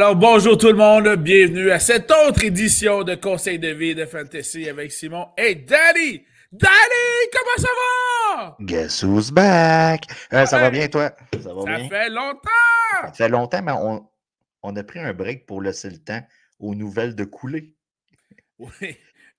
Alors, bonjour tout le monde, bienvenue à cette autre édition de Conseil de vie de Fantasy avec Simon et Danny. Danny, comment ça va? Guess who's back? Euh, Ça va bien, toi? Ça va Ça bien? fait longtemps! Ça fait longtemps, mais on, on a pris un break pour laisser le temps aux nouvelles de couler. Oui.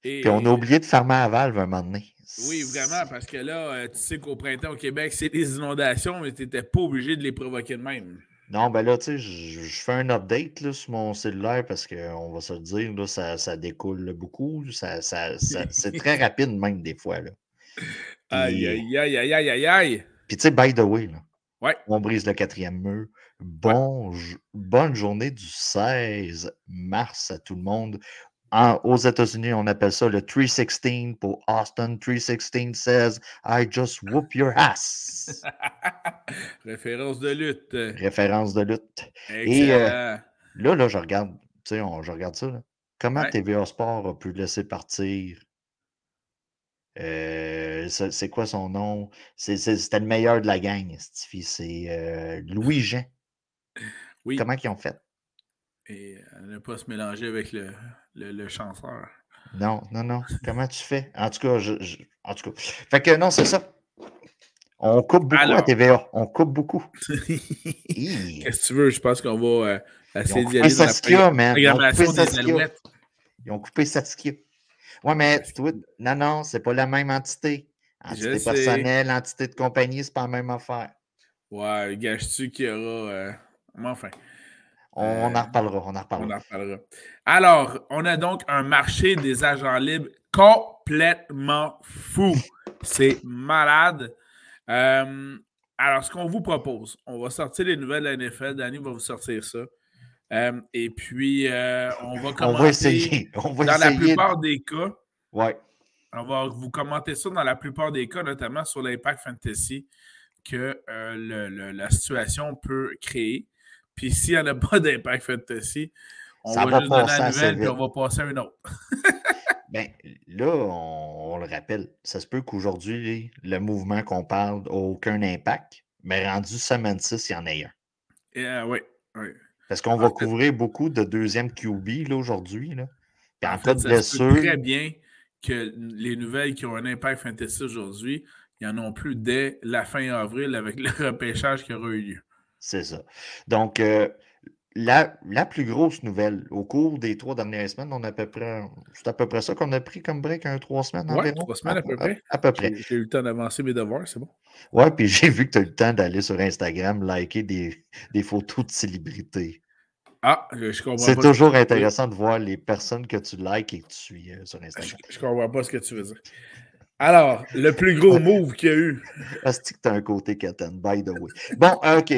Et- Puis on a oublié de fermer la valve un moment donné. Oui, vraiment, parce que là, euh, tu sais qu'au printemps au Québec, c'est des inondations, mais tu n'étais pas obligé de les provoquer de même. Non, ben là, tu sais, je fais un update là, sur mon cellulaire parce qu'on va se le dire, là, ça, ça découle beaucoup. Ça, ça- c'est très rapide même des fois. Là. Aïe, Puis, aïe, aïe, aïe, aïe, aïe, aïe. Puis tu sais, by the way, là, Ouais. on brise le quatrième mur. Bon, bonne journée du 16 mars à tout le monde. En- aux États-Unis, on appelle ça le 316 pour Austin. 316 says I just whoop your ass. Référence de lutte. Référence de lutte. Excellent. Là, là, je regarde, tu sais, on- je regarde ça. là. Comment Ouais. TVA Sport a pu laisser partir? Euh, c'est quoi son nom? C'était le meilleur de la gang, Stifi. C'est euh, Louis Jean. oui. Comment ils ont fait? Et euh, ne pas se mélanger avec le, le, le chanceur. Non, non, non. Comment tu fais? En tout cas, je, je- en tout cas. Fait que non, c'est ça. On coupe beaucoup à Alors. TVA. On coupe beaucoup. Qu'est-ce que tu veux? Je pense qu'on va euh, Ils essayer ont d'y coupé aller la programmation des alouettes. Ils ont coupé Saskia. Ouais, mais toi, non, non, c'est pas la même entité. Entité personnelle, entité de compagnie, c'est pas la même affaire. Ouais, gâches-tu qu'il y aura. euh, mais enfin, On, Euh, on en reparlera, on en on reparlera. en reparlera. Alors, on a donc un marché des agents libres complètement fou. C'est malade. Euh, alors, ce qu'on vous propose, on va sortir les nouvelles de la NFL. Danny va vous sortir ça. Euh, et puis, euh, on va On commencer. va essayer. On va Dans la plupart des cas, Ouais. on va vous commenter ça dans la plupart des cas, notamment sur l'Impact Fantasy, que le- le- la situation peut créer. Puis s'il n'y en a pas d'Impact Fantasy, on Ça va, va juste donner passer la nouvelle vite. on va passer à une autre. Ben, là, on, on le rappelle, ça se peut qu'aujourd'hui, le mouvement qu'on parle n'a aucun impact, mais rendu semaine 6, il y en a un. Et, euh, oui, oui. Parce qu'on va couvrir beaucoup de deuxième QB aujourd'hui. là. Puis en, En fait, de blessure, très bien que les nouvelles qui ont un Impact Fantasy aujourd'hui, il n'y en a plus dès la fin avril avec le repêchage qui aura eu lieu. C'est ça. Donc, euh, la, la plus grosse nouvelle, au cours des trois dernières semaines, on a à peu près, c'est à peu près ça qu'on a pris comme break, un trois semaines Ouais, environ? trois semaines à peu près. À, peu près. J'ai eu le temps d'avancer mes devoirs, c'est bon. Ouais, puis j'ai vu que tu as eu le temps d'aller sur Instagram, liker des, des photos de célébrités. Ah, je, je comprends C'est toujours intéressant de voir les personnes que tu likes et que tu suis euh, sur Je, Instagram. je comprends pas ce que tu veux dire. Alors, le plus gros move qu'il y a eu. Asti que tu as un côté Katan, by the way. Bon, OK.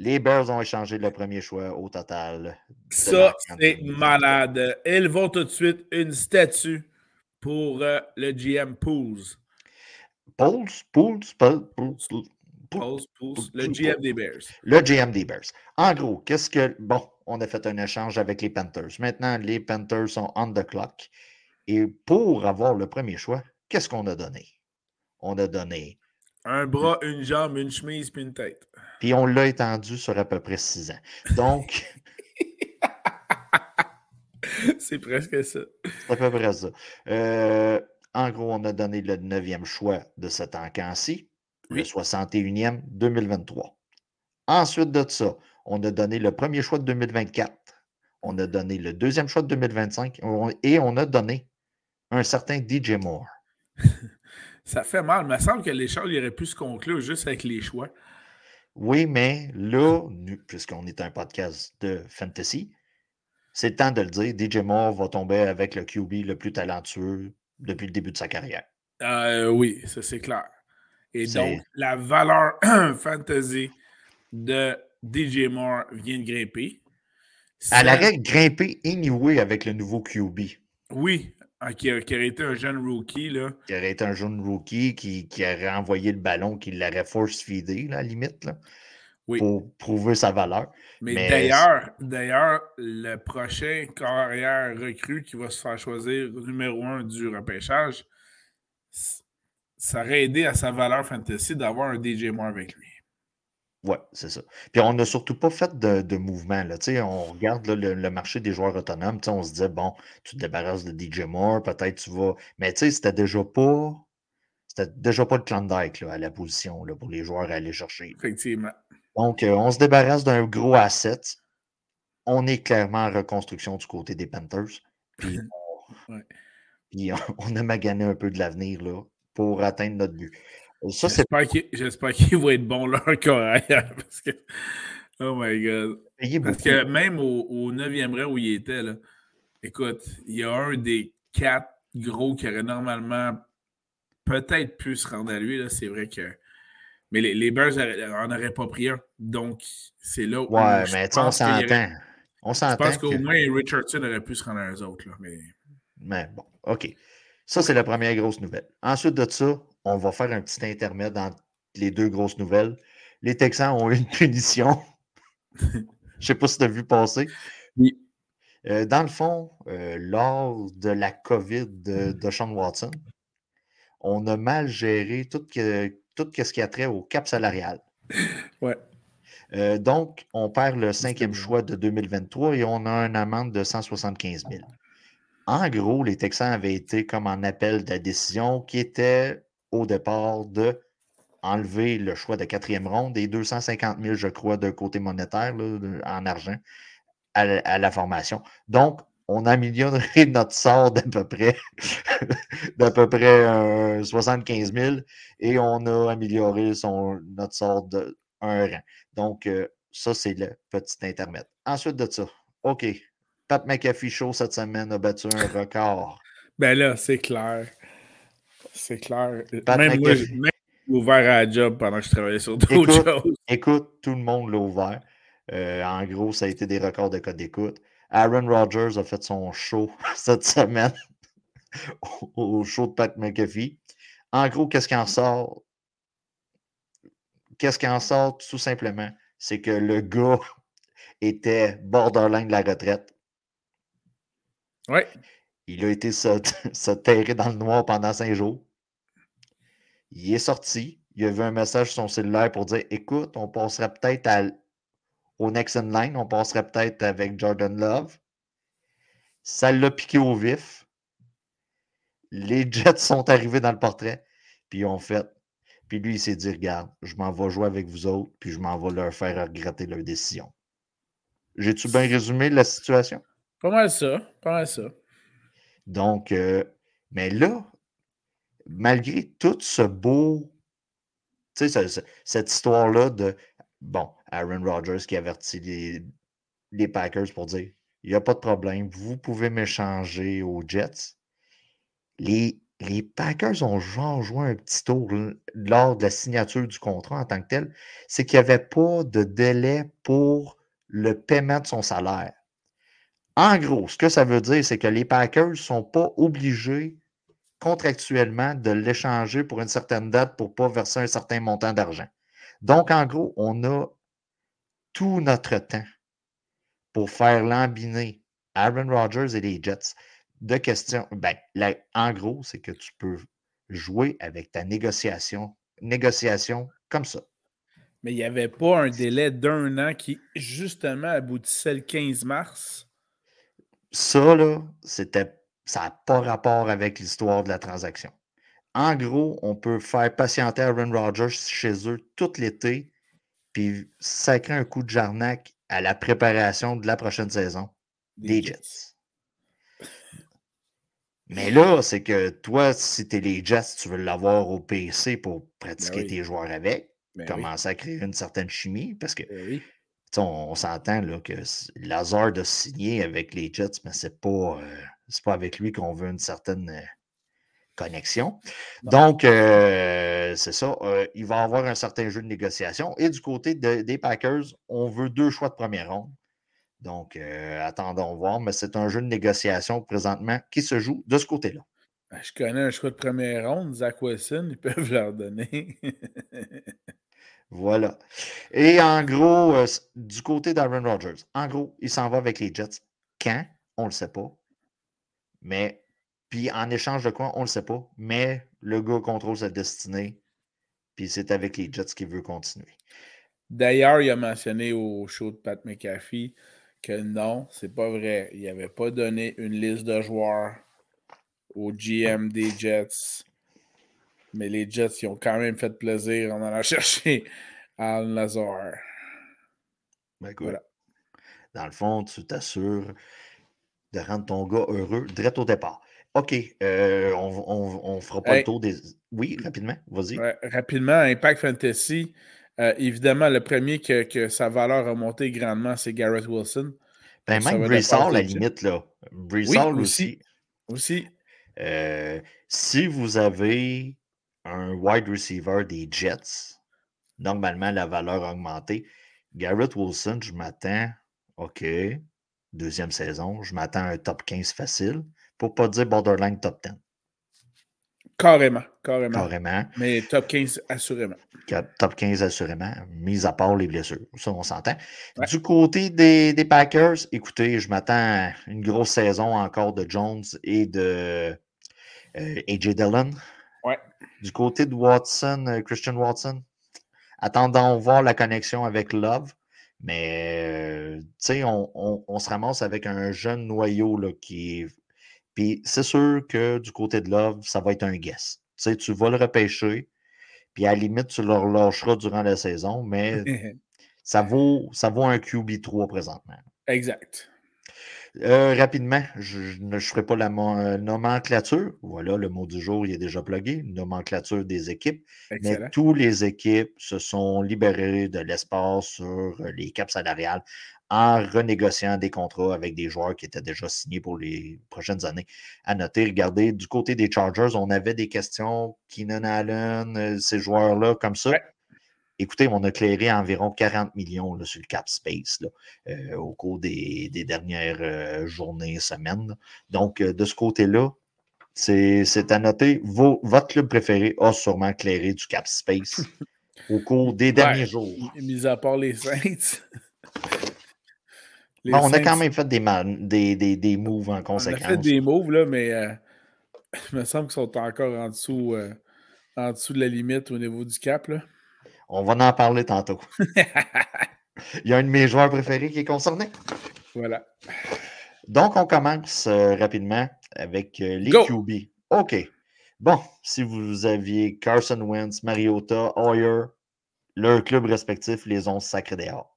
Les Bears ont échangé le premier choix au total. Ça, c'est malade. Ils vont tout de suite une statue pour euh, le GM Pools. Pauls, Pools, Pools, Pools, le Pools. GM des Bears. Le GM des Bears. En gros, qu'est-ce que. Bon, on a fait un échange avec les Panthers. Maintenant, les Panthers sont on the clock. Et pour avoir le premier choix, qu'est-ce qu'on a donné? On a donné. Un bras, une jambe, une chemise, puis une tête. Puis on l'a étendu sur à peu près six ans. Donc, c'est presque ça. c'est à peu près ça. Euh, en gros, on a donné le neuvième choix de cet encan-ci, le Oui. 61e 2023. Ensuite de ça, on a donné le premier choix de 2024. On a donné le deuxième choix de 2025 on- et on a donné un certain DJ Moore. Ça fait mal. Il me semble que l'échange aurait pu se conclure juste avec les choix. Oui, mais là, puisqu'on est un podcast de fantasy, c'est le temps de le dire. DJ Moore va tomber avec le QB le plus talentueux depuis le début de sa carrière. Euh, oui, ça c'est clair. Et donc, la valeur fantasy de DJ Moore vient de grimper. À la Celle- règle, grimper anyway avec le nouveau QB, Oui, ah, qui, a- qui aurait été un jeune rookie, là. qui aurait été un jeune rookie qui, qui aurait envoyé le ballon, qui l'aurait force-feedé, là, à la limite, là, Oui. pour prouver sa valeur. Mais, Mais- d'ailleurs, d'ailleurs, le prochain carrière recrue qui va se faire choisir numéro un du repêchage, ça aurait aidé à sa valeur fantasy d'avoir un DJ Moore avec lui. Oui, c'est ça. Puis on n'a surtout pas fait de, de mouvement. Là. On regarde le, marché des joueurs autonomes. On se disait, bon, tu te débarrasses de DJ Moore, peut-être tu vas. Mais tu sais, c'était déjà pas. C'était déjà pas le Klondike à la position là, pour les joueurs à aller chercher. Effectivement. Donc, euh, on se débarrasse d'un gros asset. On est clairement en reconstruction du côté des Panthers. Puis, on, a magané un peu de l'avenir pour atteindre notre but. J'espère qu'il va être bon là encore parce que. Oh my God. Parce que même au, 9e rang où il était, là, écoute, il y a un des quatre gros qui aurait normalement peut-être pu se rendre à lui. C'est vrai que. Mais les, les Bears n'en auraient pas pris un. Donc, c'est là où. Ouais, mais on s'entend. On s'entend. Je pense qu'au moins Richardson aurait pu se rendre à eux autres. Là, mais... mais bon, OK. Ça, c'est la première grosse nouvelle. Ensuite de ça, on va faire un petit intermède entre les deux grosses nouvelles. Les Texans ont eu une punition. Je ne sais pas si tu as vu passer. Oui. Euh, dans le fond, euh, lors de la COVID de, Sean Watson, on a mal géré tout, ce qui a trait au cap salarial. Ouais. Euh, donc, on perd le cinquième choix de 2023 et on a une amende de 175 000. En gros, les Texans avaient été comme en appel de la décision qui était au départ de enlever le choix de quatrième ronde et 250 000, je crois, de côté monétaire en argent à, la formation. Donc, on a amélioré notre sort d'à peu près d'à peu près 75 000 et on a amélioré notre sort de un rang. Donc, euh, ça, c'est le petit intermède. Ensuite de ça, OK. Pat McAfee Show cette semaine a battu un record. Ben là, c'est clair. C'est clair. même moi, j'ai ouvert à la job pendant que je travaillais sur d'autres choses. Écoute, tout le monde l'a ouvert. Euh, en gros, ça a été des records de code d'écoute. Aaron Rodgers a fait son show cette semaine au show de Pat McAfee. En gros, qu'est-ce qui en sort? Qu'est-ce qui en sort tout simplement? C'est que le gars était borderline de la retraite. Oui. Il a été se, se terrer dans le noir pendant cinq jours. Il est sorti. Il a vu un message sur son cellulaire pour dire Écoute, on passerait peut-être au next in line, on passerait peut-être avec Jordan Love. Ça l'a piqué au vif. Les Jets sont arrivés dans le portrait, puis ils ont fait. Puis lui, il s'est dit Regarde, je m'en vais jouer avec vous autres, puis je m'en vais leur faire regretter leur décision. J'ai-tu bien résumé la situation? Pas mal ça. Pas mal ça. Donc, euh, mais là, malgré tout ce beau, tu sais, cette histoire-là de, bon, Aaron Rodgers qui avertit les, Packers pour dire, il n'y a pas de problème, vous pouvez m'échanger aux Jets. Les, les Packers ont genre joué un petit tour lors de la signature du contrat en tant que tel, c'est qu'il n'y avait pas de délai pour le paiement de son salaire. En gros, ce que ça veut dire, c'est que les Packers ne sont pas obligés contractuellement de l'échanger pour une certaine date pour ne pas verser un certain montant d'argent. Donc, en gros, on a tout notre temps pour faire lambiner Aaron Rodgers et les Jets. De questions. Ben, en gros, c'est que tu peux jouer avec ta négociation, négociation comme ça. Mais il n'y avait pas un délai d'un an qui, justement, aboutissait le 15 mars? Ça, là, c'était ça n'a pas rapport avec l'histoire de la transaction. En gros, on peut faire patienter Aaron Rodgers chez eux tout l'été, puis sacrer un coup de jarnac à la préparation de la prochaine saison des, Jets. Mais là, c'est que toi, si tu es les Jets, tu veux l'avoir au PC pour pratiquer ben tes joueurs avec, ben commencer à créer une certaine chimie, parce que ben on, s'entend que Lazard de signer avec les Jets, mais c'est pas. Euh, c'est pas avec lui qu'on veut une certaine euh, connexion. Donc, euh, c'est ça. Euh, il va avoir un certain jeu de négociation. Et du côté des Packers, on veut deux choix de première ronde. Donc, attendons voir. Mais c'est un jeu de négociation présentement qui se joue de ce côté-là. Ben, je connais un choix de première ronde, Zach Wilson, ils peuvent leur donner. voilà. Et en gros, du côté d'Aaron Rodgers, en gros, il s'en va avec les Jets. Quand? On ne le sait pas. Mais, puis en échange de quoi, on ne le sait pas. Mais le gars contrôle sa destinée. Puis c'est avec les Jets qu'il veut continuer. D'ailleurs, il a mentionné au show de Pat McAfee que non, c'est pas vrai. Il n'avait pas donné une liste de joueurs au GM des Jets. Mais les Jets, ils ont quand même fait plaisir en allant chercher Al Nazar. Ben, voilà. Dans le fond, tu t'assures de rendre ton gars heureux direct au départ. OK, euh, on fera pas le tour des. Oui, rapidement, vas-y. rapidement, Impact Fantasy, euh, évidemment, le premier que, sa valeur a monté grandement, c'est Garrett Wilson. Ben, même Brissard, à la limite, là. Brissard aussi. Aussi. Euh, si vous avez un wide receiver des Jets, normalement, la valeur a augmenté. Garrett Wilson, je m'attends, OK, deuxième saison, je m'attends à un top 15 facile, pour ne pas dire borderline top 10. Carrément, carrément. Carrément. Mais top 15 assurément. Top 15 assurément, mis à part les blessures. Ça, on s'entend. Du côté des, des, Packers, écoutez, je m'attends à une grosse saison encore de Jones et de euh, AJ Dillon. Ouais. Du côté de Watson, euh, Christian Watson, attendons voir la connexion avec Love. Mais, euh, tu sais, on, on, se ramasse avec un jeune noyau là, qui puis c'est sûr que du côté de Love, ça va être un guess. Tu sais, tu vas le repêcher, puis à la limite, tu le relâcheras durant la saison, mais ça, vaut, ça vaut un QB3 présentement. Exact. Euh, rapidement, je ne ferai pas la euh, nomenclature. Voilà, le mot du jour, il est déjà plugué. Nomenclature des équipes. Mais tous les équipes se sont libérées de l'espace sur les caps salariales en renégociant des contrats avec des joueurs qui étaient déjà signés pour les prochaines années. À noter, regardez, du côté des Chargers, on avait des questions, Keenan Allen, euh, ces joueurs-là, comme ça. Écoutez, on a clairé environ 40 millions sur le cap space euh, au cours des, dernières euh, journées, semaines. Donc, de ce côté-là, c'est à noter. votre club préféré a sûrement clairé du cap space au cours des derniers jours. Mis à part les Saints. on a quand même fait des, des, des, des, moves en conséquence. On a fait des moves, là, mais euh, il me semble qu'ils sont encore en dessous, euh, en dessous de la limite au niveau du cap. Là. On va en parler tantôt. il y a un de mes joueurs préférés qui est concerné. Voilà. Donc, on commence euh, rapidement avec les QB. OK. Bon, si vous aviez Carson Wentz, Mariota, Hoyer, leur club respectif les ont sacrés dehors.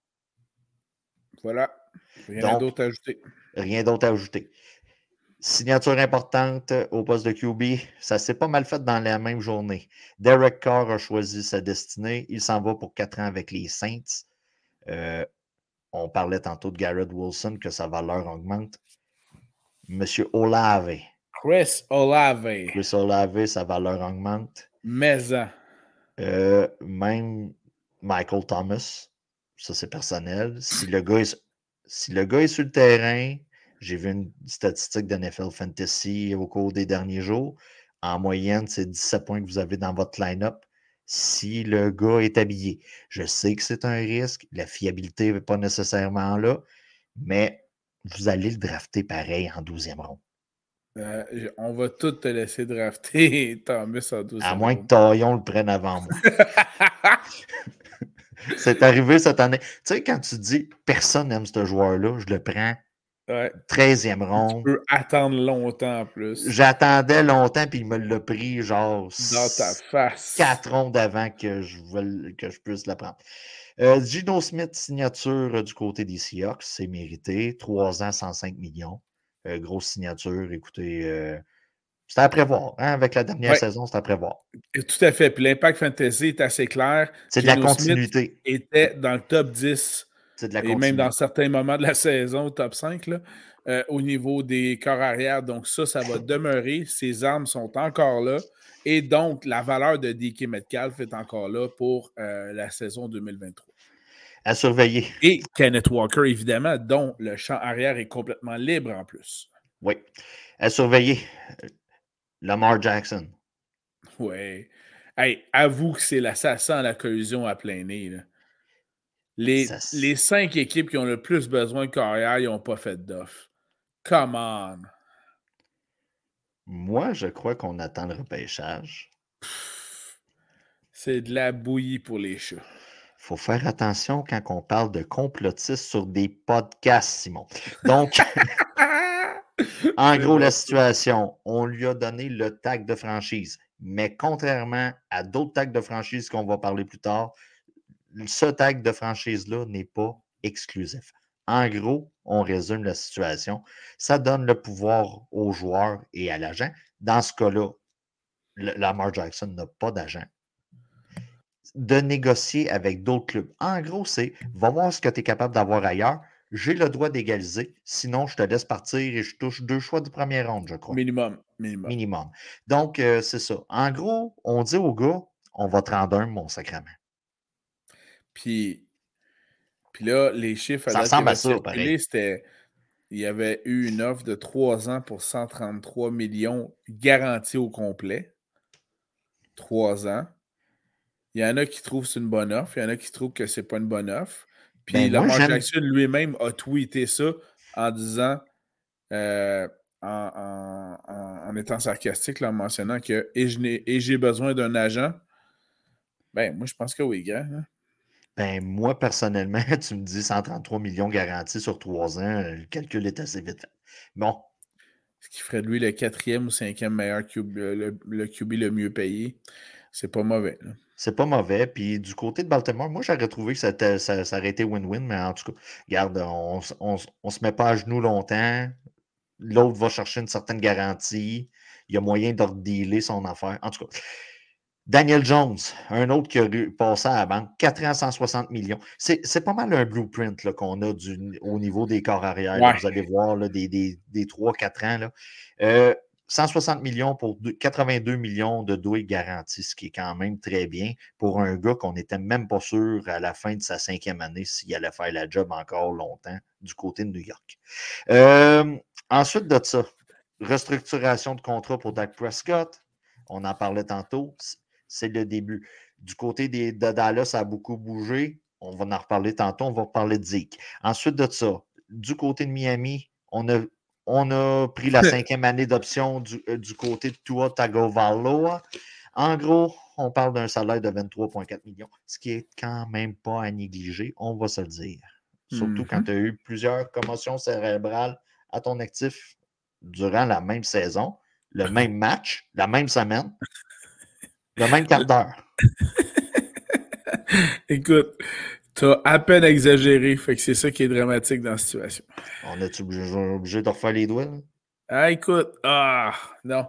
Voilà. Rien d'autre à ajouter. Rien d'autre à ajouter. Signature importante au poste de QB, ça s'est pas mal fait dans la même journée. Derek Carr a choisi sa destinée. Il s'en va pour quatre ans avec les Saints. Euh, on parlait tantôt de Garrett Wilson, que sa valeur augmente. Monsieur Olave. Chris Olave. Chris Olave, sa valeur augmente. Mais. Hein. Euh, même Michael Thomas, ça c'est personnel. Si le gars est si le gars est sur le terrain, j'ai vu une statistique de NFL Fantasy au cours des derniers jours. En moyenne, c'est 17 points que vous avez dans votre line-up si le gars est habillé. Je sais que c'est un risque, la fiabilité n'est pas nécessairement là, mais vous allez le drafter pareil en 12e rond. Euh, on va tout te laisser drafter Thomas en 12e À moins que Taillon le prenne avant moi. C'est arrivé cette année. Tu sais, quand tu dis personne n'aime ce joueur-là, je le prends. 13e ronde. Tu peux attendre longtemps en plus. J'attendais longtemps, puis il me l'a pris genre. Dans ta face. 4 rondes avant que je, que je puisse la prendre. Euh, Gino Smith, signature du côté des Seahawks, c'est mérité. 3 ans, 105 millions. Euh, grosse signature. Écoutez, euh, c'est à prévoir. Hein, avec la dernière saison, c'est à prévoir. Tout à fait. Puis l'impact fantasy est assez clair. C'est de la continuité. Il était dans le top 10. C'est de la. Et même dans certains moments de la saison, top 5, là, euh, au niveau des corps arrière. Donc, ça, ça va demeurer. Ses armes sont encore là. Et donc, la valeur de DK Metcalf est encore là pour euh, la saison 2023. À surveiller. Et Kenneth Walker, évidemment, dont le champ arrière est complètement libre en plus. Oui. À surveiller. Lamar Jackson. Hey, avoue que c'est l'assassin à la collusion à plein nez. Les, les, cinq équipes qui ont le plus besoin de carrière, ils n'ont pas fait d'offre. Come on. Moi, je crois qu'on attend le repêchage. C'est de la bouillie pour les chats. faut faire attention quand on parle de complotistes sur des podcasts, Simon. Donc, en gros, la situation, on lui a donné le tag de franchise. Mais contrairement à d'autres tags de franchise qu'on va parler plus tard, ce tag de franchise-là n'est pas exclusif. En gros, on résume la situation. Ça donne le pouvoir aux joueurs et à l'agent. Dans ce cas-là, Lamar Jackson n'a pas d'agent. De négocier avec d'autres clubs. En gros, c'est va voir ce que tu es capable d'avoir ailleurs. J'ai le droit d'égaliser. Sinon, je te laisse partir et je touche deux choix de première ronde, je crois. Minimum. Minimum. Donc, euh, c'est ça. En gros, on dit au gars, on va te rendre un, mon sacrement. Puis, puis là, les chiffres ça ressemble à ça, c'était il y avait eu une offre de 3 ans pour 133 millions garantis au complet. 3 ans. Il y en a qui trouvent que c'est une bonne offre, il y en a qui trouvent que c'est pas une bonne offre. Puis ben Lamar Jackson lui-même a tweeté ça en disant, euh, en, étant sarcastique, en mentionnant que et j'ai besoin d'un agent. Ben, moi, je pense que oui, gars. Hein. Ben, moi, personnellement, tu me dis 133 millions garantis sur trois ans, le calcul est assez vite fait. Bon. Ce qui ferait de lui le quatrième ou cinquième meilleur QB, le, le QB le mieux payé. C'est pas mauvais. C'est pas mauvais. Puis du côté de Baltimore, moi, j'aurais trouvé que ça, ça, ça, aurait été win-win, mais en tout cas, regarde, on, on, on, se met pas à genoux longtemps. L'autre va chercher une certaine garantie. Il y a moyen de dealer son affaire. En tout cas, Daniel Jones, un autre qui a passé à la banque, 4 ans, 160 millions. C'est pas mal un blueprint qu'on a du, au niveau des corps arrière. vous allez voir là, des, des, des 3-4 ans. Là. 160 euh, millions pour 82 millions de douilles garantis, ce qui est quand même très bien pour un gars qu'on n'était même pas sûr à la fin de sa cinquième année s'il allait faire la job encore longtemps du côté de New York. Euh, ensuite de ça, restructuration de contrat pour Dak Prescott. On en parlait tantôt c'est le début. Du côté des, de Dallas, ça a beaucoup bougé. On va en reparler tantôt. On va parler de Zeke. Ensuite de ça, du côté de Miami, on a, on a pris la cinquième année d'option du, euh, du, côté de Tua Tagovailoa. En gros, on parle d'un salaire de 23,4 millions, ce qui est quand même pas à négliger, on va se le dire. Surtout quand mm-hmm. tu as eu plusieurs commotions cérébrales à ton actif durant la même saison, le même match, la même semaine. Le même quart d'heure. Écoute, tu as à peine exagéré, fait que c'est ça qui est dramatique dans la situation. On est obligé, de refaire les doigts? Ah, écoute, ah, non.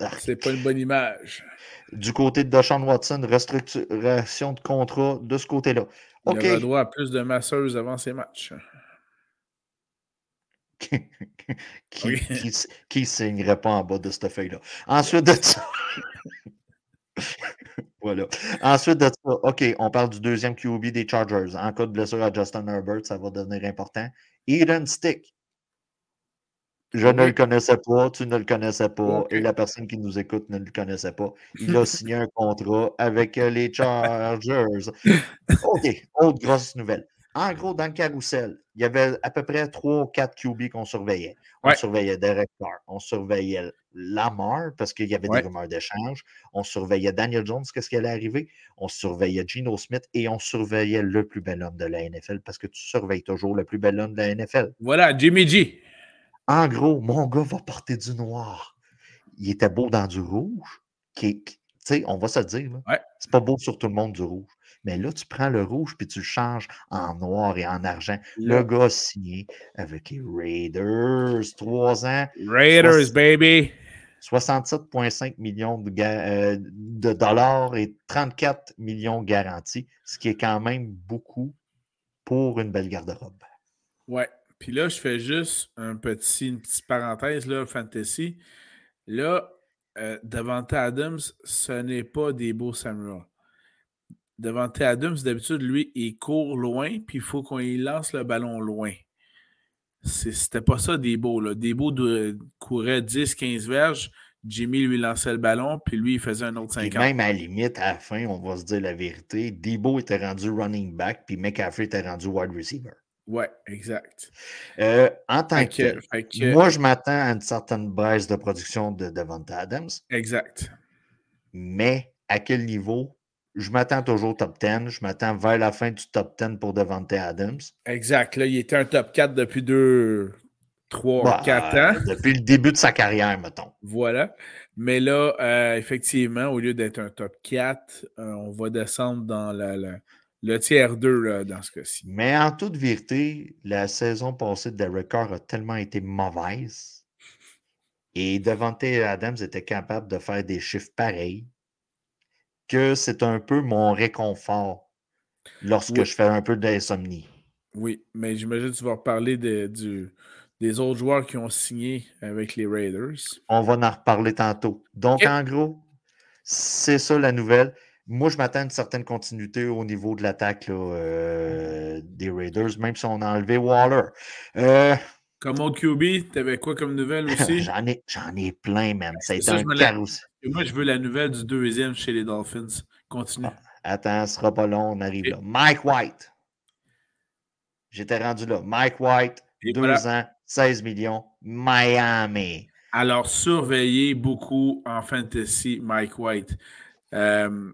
Ah. C'est pas une bonne image. Du côté de Deshaun Watson, restructuration de contrat de ce côté-là. Il a droit à plus de masseuses avant ses matchs. qui, qui, signerait pas en bas de cette feuille-là? Ensuite de ça. voilà. Ensuite de ça, OK, on parle du deuxième QB des Chargers. En cas de blessure à Justin Herbert, ça va devenir important. Eden Stick. Je ne le connaissais pas, tu ne le connaissais pas, et la personne qui nous écoute ne le connaissait pas. Il a signé un contrat avec euh, les Chargers. OK, autre grosse nouvelle. En gros, dans le carrousel, il y avait à peu près 3 ou 4 QB qu'on surveillait. On surveillait Derek Carr, on surveillait Lamar parce qu'il y avait des rumeurs d'échange, on surveillait Daniel Jones, qu'est-ce qui allait arriver, on surveillait Geno Smith et on surveillait le plus bel homme de la NFL parce que tu surveilles toujours le plus bel homme de la NFL. Voilà, Jimmy G. En gros, mon gars va porter du noir. Il était beau dans du rouge. Qui, sais, on va se dire, c'est pas beau sur tout le monde du rouge. Mais là, tu prends le rouge puis tu le changes en noir et en argent. Le gars signé avec les Raiders, trois ans. Raiders, baby! 67,5 millions euh, de, dollars et 34 millions garantis, ce qui est quand même beaucoup pour une belle garde-robe. Ouais. Puis là, je fais juste un petit, une petite parenthèse, là, fantasy. Là, euh, Adams, ce n'est pas des beaux Samuel. Devant Adams, d'habitude, lui, il court loin, puis il faut qu'on lance le ballon loin. C'était pas ça Debo. Là. Debo de, courait 10-15 verges. Jimmy lui lançait le ballon, puis lui, il faisait un autre 50. Et même à la limite, à la fin, on va se dire la vérité, Debo était rendu running back, puis McCaffrey était rendu wide receiver. Ouais, exact. Euh, en tant que, moi, je m'attends à une certaine baisse de production de Devonta Adams. Exact. Mais à quel niveau je m'attends toujours au top 10. Je m'attends vers la fin du top 10 pour Devante Adams. Exact. Là, il était un top 4 depuis 2, 3, 4 ans. Depuis le début de sa carrière, mettons. Voilà. Mais là, euh, effectivement, au lieu d'être un top 4, euh, on va descendre dans la, le tiers 2 dans ce cas-ci. Mais en toute vérité, la saison passée de Derek Carr a tellement été mauvaise. Et Devante Adams était capable de faire des chiffres pareils que c'est un peu mon réconfort lorsque je fais un peu d'insomnie. Oui, mais j'imagine que tu vas reparler du, des autres joueurs qui ont signé avec les Raiders. On va en reparler tantôt. Donc, en gros, c'est ça la nouvelle. Moi, je m'attends à une certaine continuité au niveau de l'attaque euh, des Raiders, même si on a enlevé Waller. Euh, comme autre QB, t'avais quoi comme nouvelle aussi? j'en, ai, j'en ai plein, même. Ça a été un carrousel. Moi, je veux la nouvelle du deuxième chez les Dolphins. Continue. Ah, attends, ce sera pas long, on arrive là. Mike White. J'étais rendu là. Mike White, deux ans, 16 millions, Miami. Alors, surveillez beaucoup en fantasy Mike White. Euh,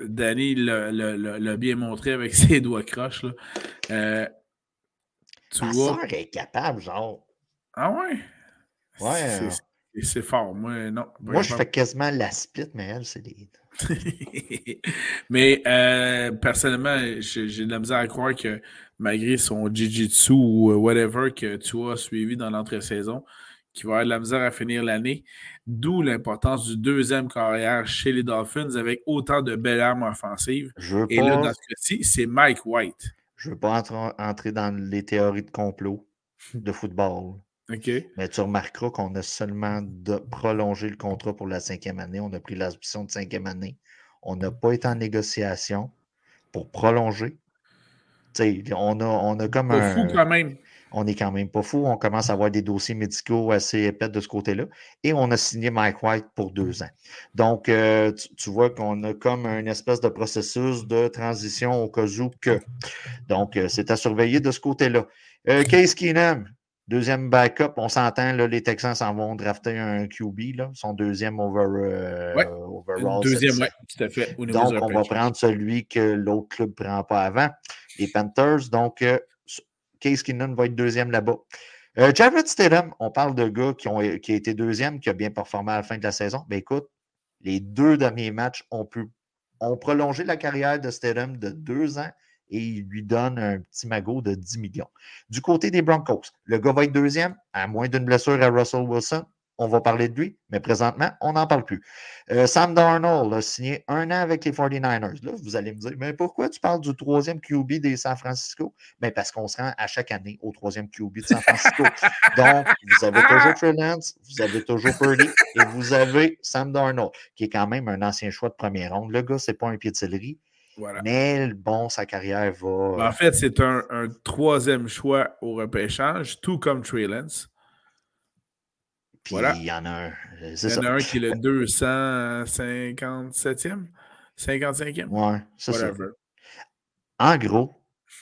Danny l'a bien montré avec ses doigts croches. Euh, tu vois. est capable, genre. Ah ouais? Ouais. C'est fort. Moi, non. Moi, je fais quasiment la split, mais elle, c'est des. mais euh, personnellement, j'ai de la misère à croire que malgré son jiu-jitsu ou whatever que tu as suivi dans l'entre-saison, qui va avoir de la misère à finir l'année. D'où l'importance du deuxième carrière chez les Dolphins avec autant de belles armes offensives. Et là, dans ce cas-ci, c'est Mike White. Je ne veux pas entrer dans les théories de complot de football. Mais tu remarqueras qu'on a seulement prolongé le contrat pour la cinquième année. On a pris l'option de cinquième année. On n'a pas été en négociation pour prolonger. on a, on a comme un. fou quand même. On est quand même pas fou. On commence à avoir des dossiers médicaux assez épais de ce côté-là. Et on a signé Mike White pour deux ans. Donc, euh, tu, vois qu'on a comme un espèce de processus de transition au cas où que. Donc, euh, c'est à surveiller de ce côté-là. Euh, Case Keenum, Deuxième backup, on s'entend, les Texans s'en vont drafter un QB, là, son deuxième over, euh, overall. Deuxième, oui, tout à fait. donc, on va prendre celui que l'autre club ne prend pas avant, les Panthers. Donc, euh, Case Keenan va être deuxième là-bas. Euh, Jared Stidham, on parle de gars qui, ont, qui a été deuxième, qui a bien performé à la fin de la saison. Mais écoute, les deux derniers matchs ont, pu, ont prolongé la carrière de Stidham de deux ans et il lui donne un petit magot de 10 millions. Du côté des Broncos, le gars va être deuxième, à moins d'une blessure à Russell Wilson. On va parler de lui, mais présentement, on n'en parle plus. Euh, Sam Darnold a signé un an avec les 49ers. Là, vous allez me dire, mais pourquoi tu parles du troisième QB des San Francisco? Mais ben, parce qu'on se rend à chaque année au troisième QB de San Francisco. Donc, vous avez toujours Trey Lance, vous avez toujours Purdy et vous avez Sam Darnold, qui est quand même un ancien choix de première ronde. Le gars, c'est pas un pied de céleri. Mais bon, sa carrière va. En fait, c'est un, troisième choix au repêchage, tout comme Trey Lance. Puis il y en a un. Euh, il y en a un qui est le 257e, 55e. Ouais, c'est ça. En gros,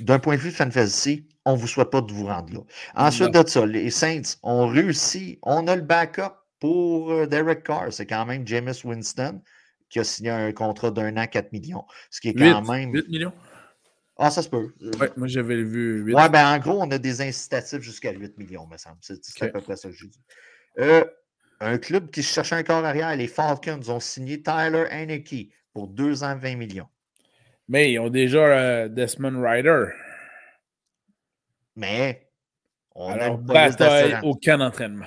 d'un point de vue fantasy, on ne vous souhaite pas de vous rendre là. Ensuite de ça, les Saints ont réussi. On a le backup pour euh, Derek Carr. C'est quand même Jameis Winston qui a signé un contrat d'un an, 4 millions. Ce qui est quand même. 8 millions? Ah, ça se peut. Moi j'avais vu 8. Ouais, ben en gros, on a des incitatifs jusqu'à 8 millions, me semble. C'est à peu près ça que j'ai dit. Euh, un club qui cherchait un corps arrière, les Falcons, ont signé Tyler Haneke pour 2 ans, 20 millions. Mais ils ont déjà euh, Desmond Ryder. Mais on Alors, bataille aucun entraînement.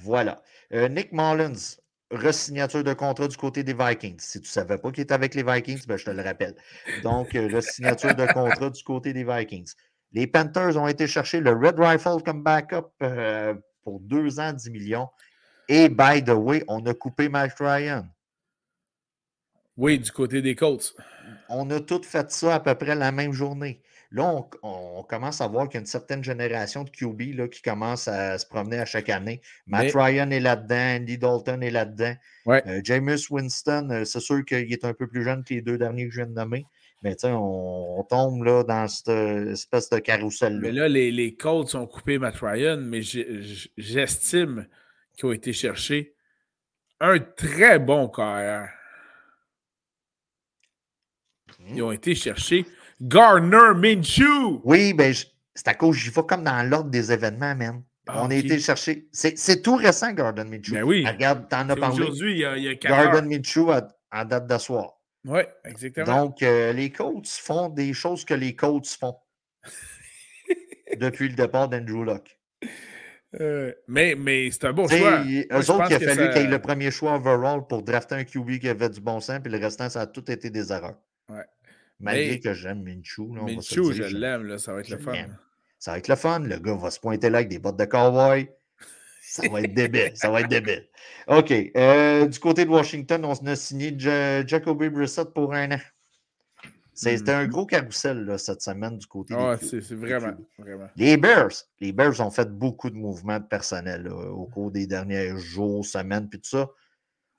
Voilà. Euh, Nick Mullins, resignature de contrat du côté des Vikings. Si tu ne savais pas qu'il était avec les Vikings, ben, je te le rappelle. Donc, euh, resignature de contrat du côté des Vikings. Les Panthers ont été chercher le Red Rifle comme backup euh, pour deux ans, 10 millions. Et by the way, on a coupé Mike Ryan. Oui, du côté des Colts. On a tout fait ça à peu près la même journée. Là, on, commence à voir qu'il y a une certaine génération de QB là, qui commence à se promener à chaque année. Matt Ryan est là-dedans, Andy Dalton est là-dedans. Euh, James Winston, euh, c'est sûr qu'il est un peu plus jeune que les deux derniers que je viens de nommer. Mais tu on, on, tombe là dans cette espèce de carrousel-là. Mais là, les, les Colts ont coupé Matt Ryan, mais j'estime qu'ils ont été chercher un très bon carrière. Hmm. Ils ont été chercher Gardner Minshew. Oui, ben, c'est à cause, j'y vais comme dans l'ordre des événements, man. Ah, On a été chercher. C'est tout récent, Gordon Minshew. Ben oui. Ah, Regarde, t'en as parlé. Aujourd'hui, il y a, il y a heures. Minshew en date d'asseoir. Oui, exactement. Donc, euh, les Colts font des choses que les Colts font depuis le départ d'Andrew Luck. Euh, mais mais c'est un bon choix. Moi, eux autres, il a fallu ça- qu'il y ait le premier choix overall pour drafter un QB qui avait du bon sens, puis le restant, ça a tout été des erreurs. Malgré Mais- que j'aime là, on va le je l'aime, ça va être le fun. Ça va être le fun. Le gars va se pointer là avec des bottes de cowboy. Ça va être débile. Ça va être débile. OK. euh, du côté de Washington, on a signé Ja- Jacoby Brissett pour un an. C'était un gros carrousel là, cette semaine du côté Ah, des c'est vraiment. Les Bears. Les Bears ont fait beaucoup de mouvements de personnel là, au cours des derniers jours, semaines, puis tout ça.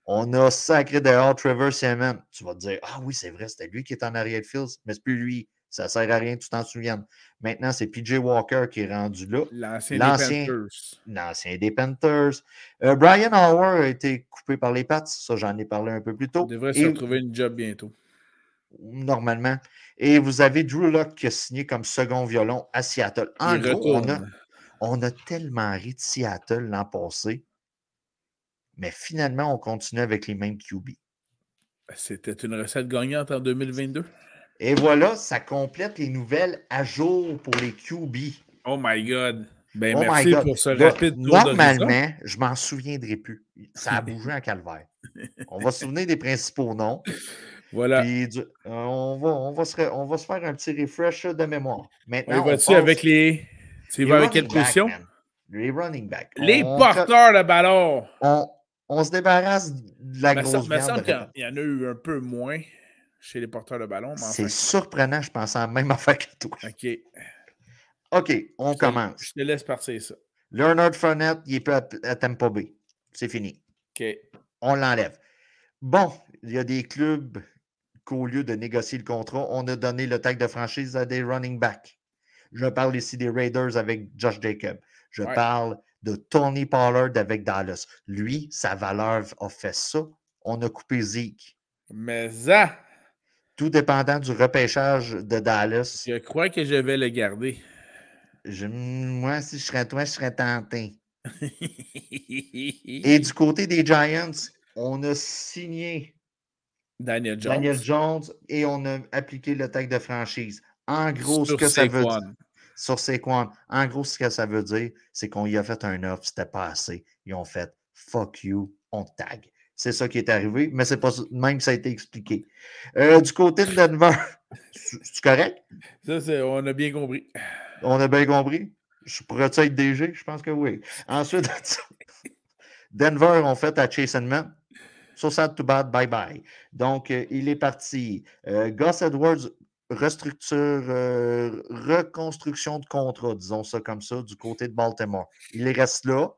On a sacré dehors Trevor Siemens. Tu vas te dire, ah oui, c'est vrai, c'était lui qui est en arrière de Fields, mais c'est plus lui. Ça ne sert à rien, tu t'en souviens. Maintenant, c'est PJ Walker qui est rendu là, L'ancien L'ancien- des Panthers. l'ancien des Panthers. Euh, Brian Howard a été coupé par les Pats, ça j'en ai parlé un peu plus tôt. Il devrait se Et- retrouver une job bientôt. normalement. Et vous avez Drew Locke qui a signé comme second violon à Seattle. En Il gros, on a, on a tellement ri de Seattle l'an passé, mais finalement, on continue avec les mêmes QB. C'était une recette gagnante en 2022. Et voilà, ça complète les nouvelles à jour pour les QB. Oh my God. Ben, Oh merci God. pour ce rapide tour. Normalement, je m'en souviendrai plus. Ça a bougé en calvaire. On va se souvenir des principaux noms. Voilà. puis euh, on, va, on, va se, on va se faire un petit refresh de mémoire. Maintenant, passe- avec les. Tu vas avec quelle position? man. Les running backs. Les On- porteurs de ballon. On, on se débarrasse de la grosse viande. y il y en a eu un peu moins chez les porteurs de ballon. C'est enfin, surprenant, je pense à la même affaire que toi. OK. OK, on Je te- commence. Je te laisse partir ça. Leonard Fournette, il est plus à, à Tampa Bay. C'est fini. OK. On l'enlève. Bon, il y a des clubs qu'au lieu de négocier le contrat, on a donné le tag de franchise à des running backs. Je parle ici des Raiders avec Josh Jacob. Je Ouais. parle de Tony Pollard avec Dallas. Lui, sa valeur a fait ça. On a coupé Zeke. Mais ça, Tout dépendant du repêchage de Dallas. je crois que je vais le garder. Je- moi, si je serais toi, je serais tenté. Et du côté des Giants, on a signé Daniel Jones. Daniel Jones et on a appliqué le tag de franchise. En gros, ce que ça veut dire Sur Saquon, en gros, ce que ça veut dire, c'est qu'on y a fait un offre, c'était pas assez. Ils ont fait fuck you, on tag. C'est ça qui est arrivé, mais c'est pas même que ça a été expliqué. Euh, du côté de Denver, c'est correct? Ça, c'est- on a bien compris. On a bien compris? Je pourrais être DG? Je pense que oui. Ensuite, Denver ont fait à Chase Man. So sad to bad, bye bye. Donc, euh, il est parti. Euh, Gus Edwards, restructure, euh, reconstruction de contrat, disons ça comme ça, du côté de Baltimore. Il reste là.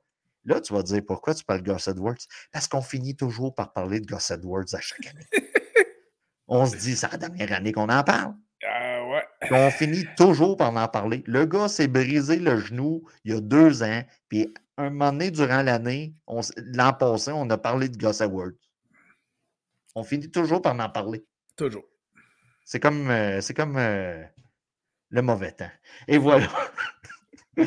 Là, tu vas te dire pourquoi tu parles de Gus Edwards? Parce qu'on finit toujours par parler de Gus Edwards à chaque année. On se dit, c'est la dernière année qu'on en parle. Ah ouais. On finit toujours par en parler. Le gars s'est brisé le genou il y a deux ans. Puis un moment donné, durant l'année, l'an passé, on a parlé de Gus Edwards. On finit toujours par en parler. Toujours. C'est comme, euh, c'est comme euh, le mauvais temps. Et voilà.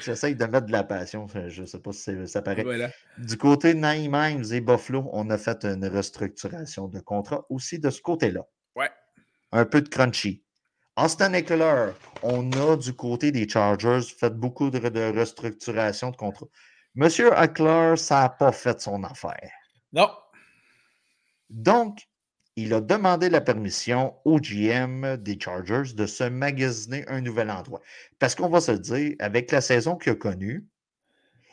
J'essaye de mettre de la passion. Je ne sais pas si ça paraît. Voilà. Du côté de Hines et Buffalo, on a fait une restructuration de contrat aussi de ce côté-là. Ouais. Un peu de crunchy. Austin Eckler, on a du côté des Chargers fait beaucoup de, de restructuration de contrat. Monsieur Eckler, ça n'a pas fait son affaire. Non. Donc, il a demandé la permission au GM des Chargers de se magasiner un nouvel endroit. Parce qu'on va se dire, avec la saison qu'il a connue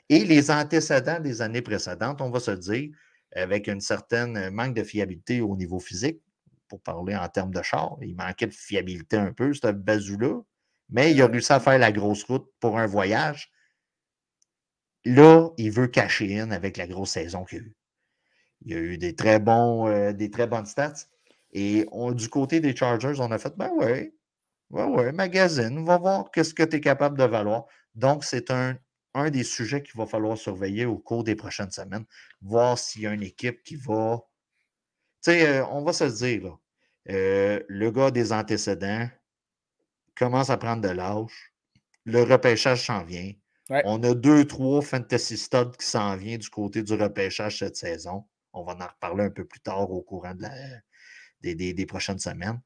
et les antécédents des années précédentes, on va se dire, avec une certaine manque de fiabilité au niveau physique, pour parler en termes de char, il manquait de fiabilité un peu, ce bazou-là, mais il a réussi à faire la grosse route pour un voyage. Là, il veut cacher in avec la grosse saison qu'il a eue. Il y a eu des très, bons, euh, des très bonnes stats. Et on- du côté des Chargers, on a fait, ben ouais, ouais, ouais, magazine, on va voir qu'est-ce que tu es capable de valoir. Donc, c'est un, un des sujets qu'il va falloir surveiller au cours des prochaines semaines, voir s'il y a une équipe qui va. Tu sais, euh, on va se le dire, là. Euh, le gars des antécédents commence à prendre de l'âge. Le repêchage s'en vient. On a deux, trois fantasy studs qui s'en viennent du côté du repêchage cette saison. On va en reparler un peu plus tard au courant des, prochaines semaines.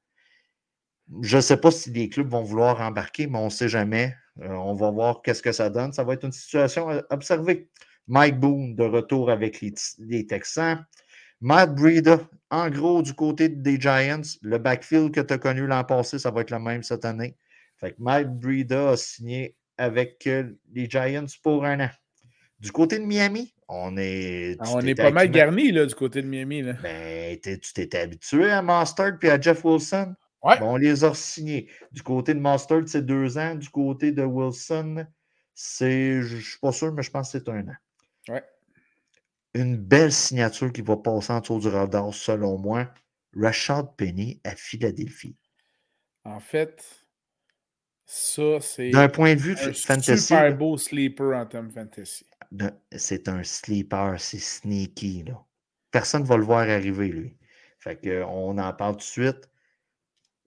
Je ne sais pas si les clubs vont vouloir embarquer, mais on ne sait jamais. Euh, on va voir qu'est-ce que ça donne. Ça va être une situation à observer. Mike Boone de retour avec les, Texans. Matt Breida, en gros, du côté des Giants, le backfield que tu as connu l'an passé, ça va être le même cette année. Fait que Matt Breida a signé avec euh, les Giants pour un an. Du côté de Miami, on est. Ah, on est pas mal garni là, du côté de Miami. Là. Ben, tu t'étais habitué à Mustard et à Jeff Wilson? Ouais. on les a signés. Du côté de Mustard, c'est deux ans. Du côté de Wilson, c'est. Je ne suis pas sûr, mais je pense que c'est un an. Ouais. Une belle signature qui va passer en tour du radar, selon moi. Rashad Penny à Philadelphie. En fait, ça, c'est. D'un point de vue de fantasy. super beau sleeper en termes fantasy. C'est un sleeper, c'est sneaky. Là. Personne ne va le voir arriver, lui. Fait qu'on en parle tout de suite.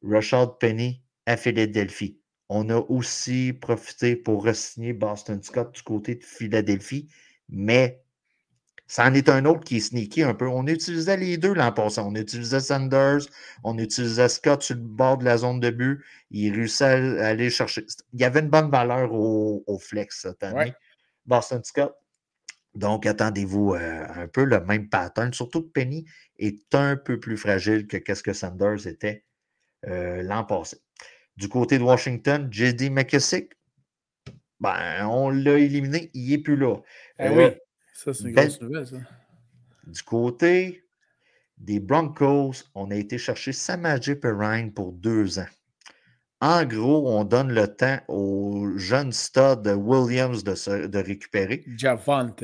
Rashad Penny à Philadelphie. On a aussi profité pour re-signer Boston Scott du côté de Philadelphie, mais ça en est un autre qui est sneaky un peu. On utilisait les deux l'an passé. On utilisait Sanders, on utilisait Scott sur le bord de la zone de but. Il réussit à aller chercher. Il y avait une bonne valeur au, flex cette année. Boston Scott. Donc, attendez-vous euh, un peu le même pattern. Surtout que Penny est un peu plus fragile que ce que Sanders était euh, l'an passé. Du côté de Washington, J.D. McKissick, ben, on l'a éliminé, il n'est plus là. Eh oui. Euh, ça, c'est une grosse nouvelle, ça. Du côté des Broncos, on a été chercher Samaje Perrine pour deux ans. En gros, on donne le temps au jeune stud Williams de, de récupérer. Javante.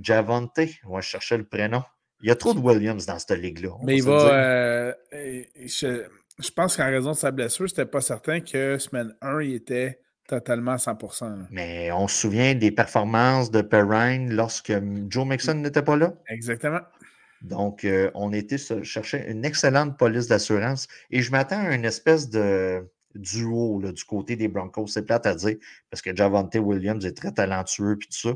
Javante, on va chercher le prénom. Il y a trop de Williams dans cette ligue-là. Mais il va. Euh, je, je, pense qu'en raison de sa blessure, c'était pas certain que semaine 1, il était Totalement à 100% Mais on se souvient des performances de Perrine lorsque Joe Mixon n'était pas là? Exactement. Donc, euh, on était chercher une excellente police d'assurance et je m'attends à une espèce de duo du côté des Broncos. C'est plate à dire parce que Javante Williams est très talentueux et tout ça.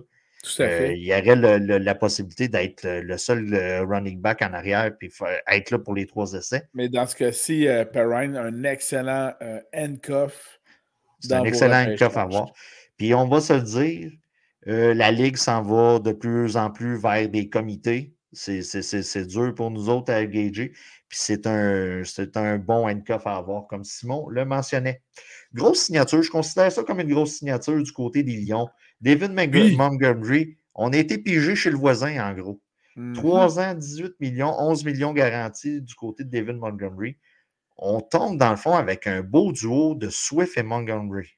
Tout à euh, il y aurait la possibilité d'être le, seul euh, running back en arrière et être là pour les trois essais. Mais dans ce cas-ci, Perrine a un excellent handcuff c'est un excellent coffre à avoir. Puis on va se le dire, euh, la Ligue s'en va de plus en plus vers des comités. C'est dur pour nous autres à gager. Puis c'est un, un bon handcuff à avoir, comme Simon le mentionnait. Grosse signature, je considère ça comme une grosse signature du côté des Lions. David Montgomery, on a été pigé chez le voisin, en gros. 3 mm-hmm. ans, 18 millions, 11 millions garantis du côté de David Montgomery on tombe dans le fond avec un beau duo de Swift et Montgomery.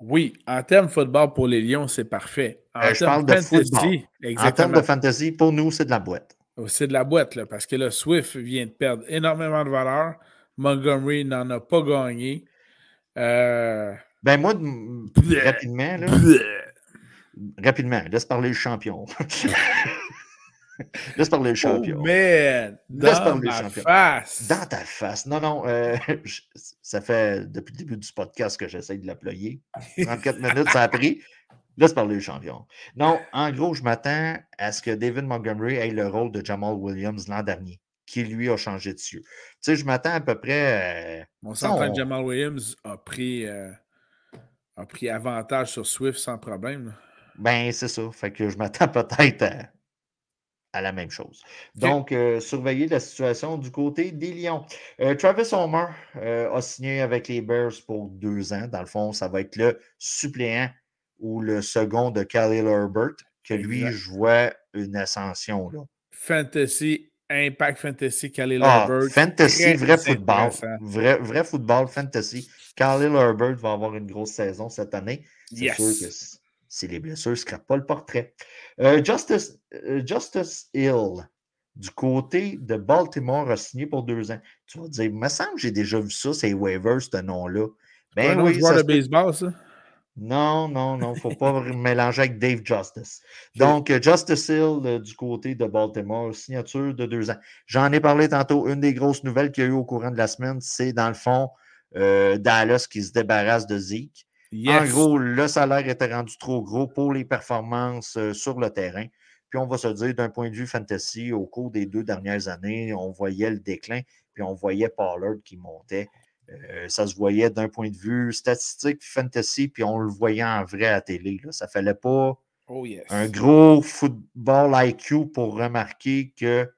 Oui, en termes de football pour les Lions, c'est parfait. En euh, je parle de football. En termes de fantasy, pour nous, c'est de la boîte. Oh, c'est de la boîte, là, parce que là, Swift vient de perdre énormément de valeur. Montgomery n'en a pas gagné. Euh, ben moi, rapidement, là, rapidement, laisse parler le champion. Laisse parler le oh, champion. Oh man! Laisse Dans parler le champion. face! Dans ta face. Non, non, euh, ça fait depuis le début du podcast que j'essaie de l'aployer. 34 minutes, ça a pris. Laisse parler le champion. Non, en gros, je m'attends à ce que David Montgomery ait le rôle de Jamal Williams l'an dernier, qui lui a changé de cieux. Tu sais, je m'attends à peu près. Euh, on s'entend que Jamal Williams a pris, euh, a pris avantage sur Swift sans problème. Ben, c'est ça. Fait que je m'attends peut-être à à la même chose. Donc, euh, surveiller la situation du côté des Lions. Euh, Travis Homer euh, a signé avec les Bears pour deux ans. Dans le fond, ça va être le suppléant ou le second de Khalil Herbert, que lui, je vois une ascension. Là. Fantasy, Impact Fantasy, Khalil ah, Herbert. Fantasy, vrai football. Vrai, vrai football, fantasy. Khalil Herbert va avoir une grosse saison cette année. C'est sûr que si les blessures ne scrapent pas le portrait. Euh, Justice, euh, Justice Hill, du côté de Baltimore, a signé pour deux ans. Tu vas dire, il me semble que j'ai déjà vu ça, c'est waivers, ce nom-là. Ben, oui, joueur de baseball, ça? Non, non, non, il ne faut pas mélanger avec Dave Justice. Donc, Justice Hill euh, du côté de Baltimore, signature de deux ans. J'en ai parlé tantôt. Une des grosses nouvelles qu'il y a eu au courant de la semaine, c'est dans le fond euh, Dallas qui se débarrasse de Zeke. En gros, le salaire était rendu trop gros pour les performances sur le terrain. Puis on va se dire, d'un point de vue fantasy, au cours des deux dernières années, on voyait le déclin, puis on voyait Pollard qui montait. Euh, ça se voyait d'un point de vue statistique, fantasy, puis on le voyait en vrai à la télé. Là. Ça ne fallait pas oh, un gros football IQ pour remarquer que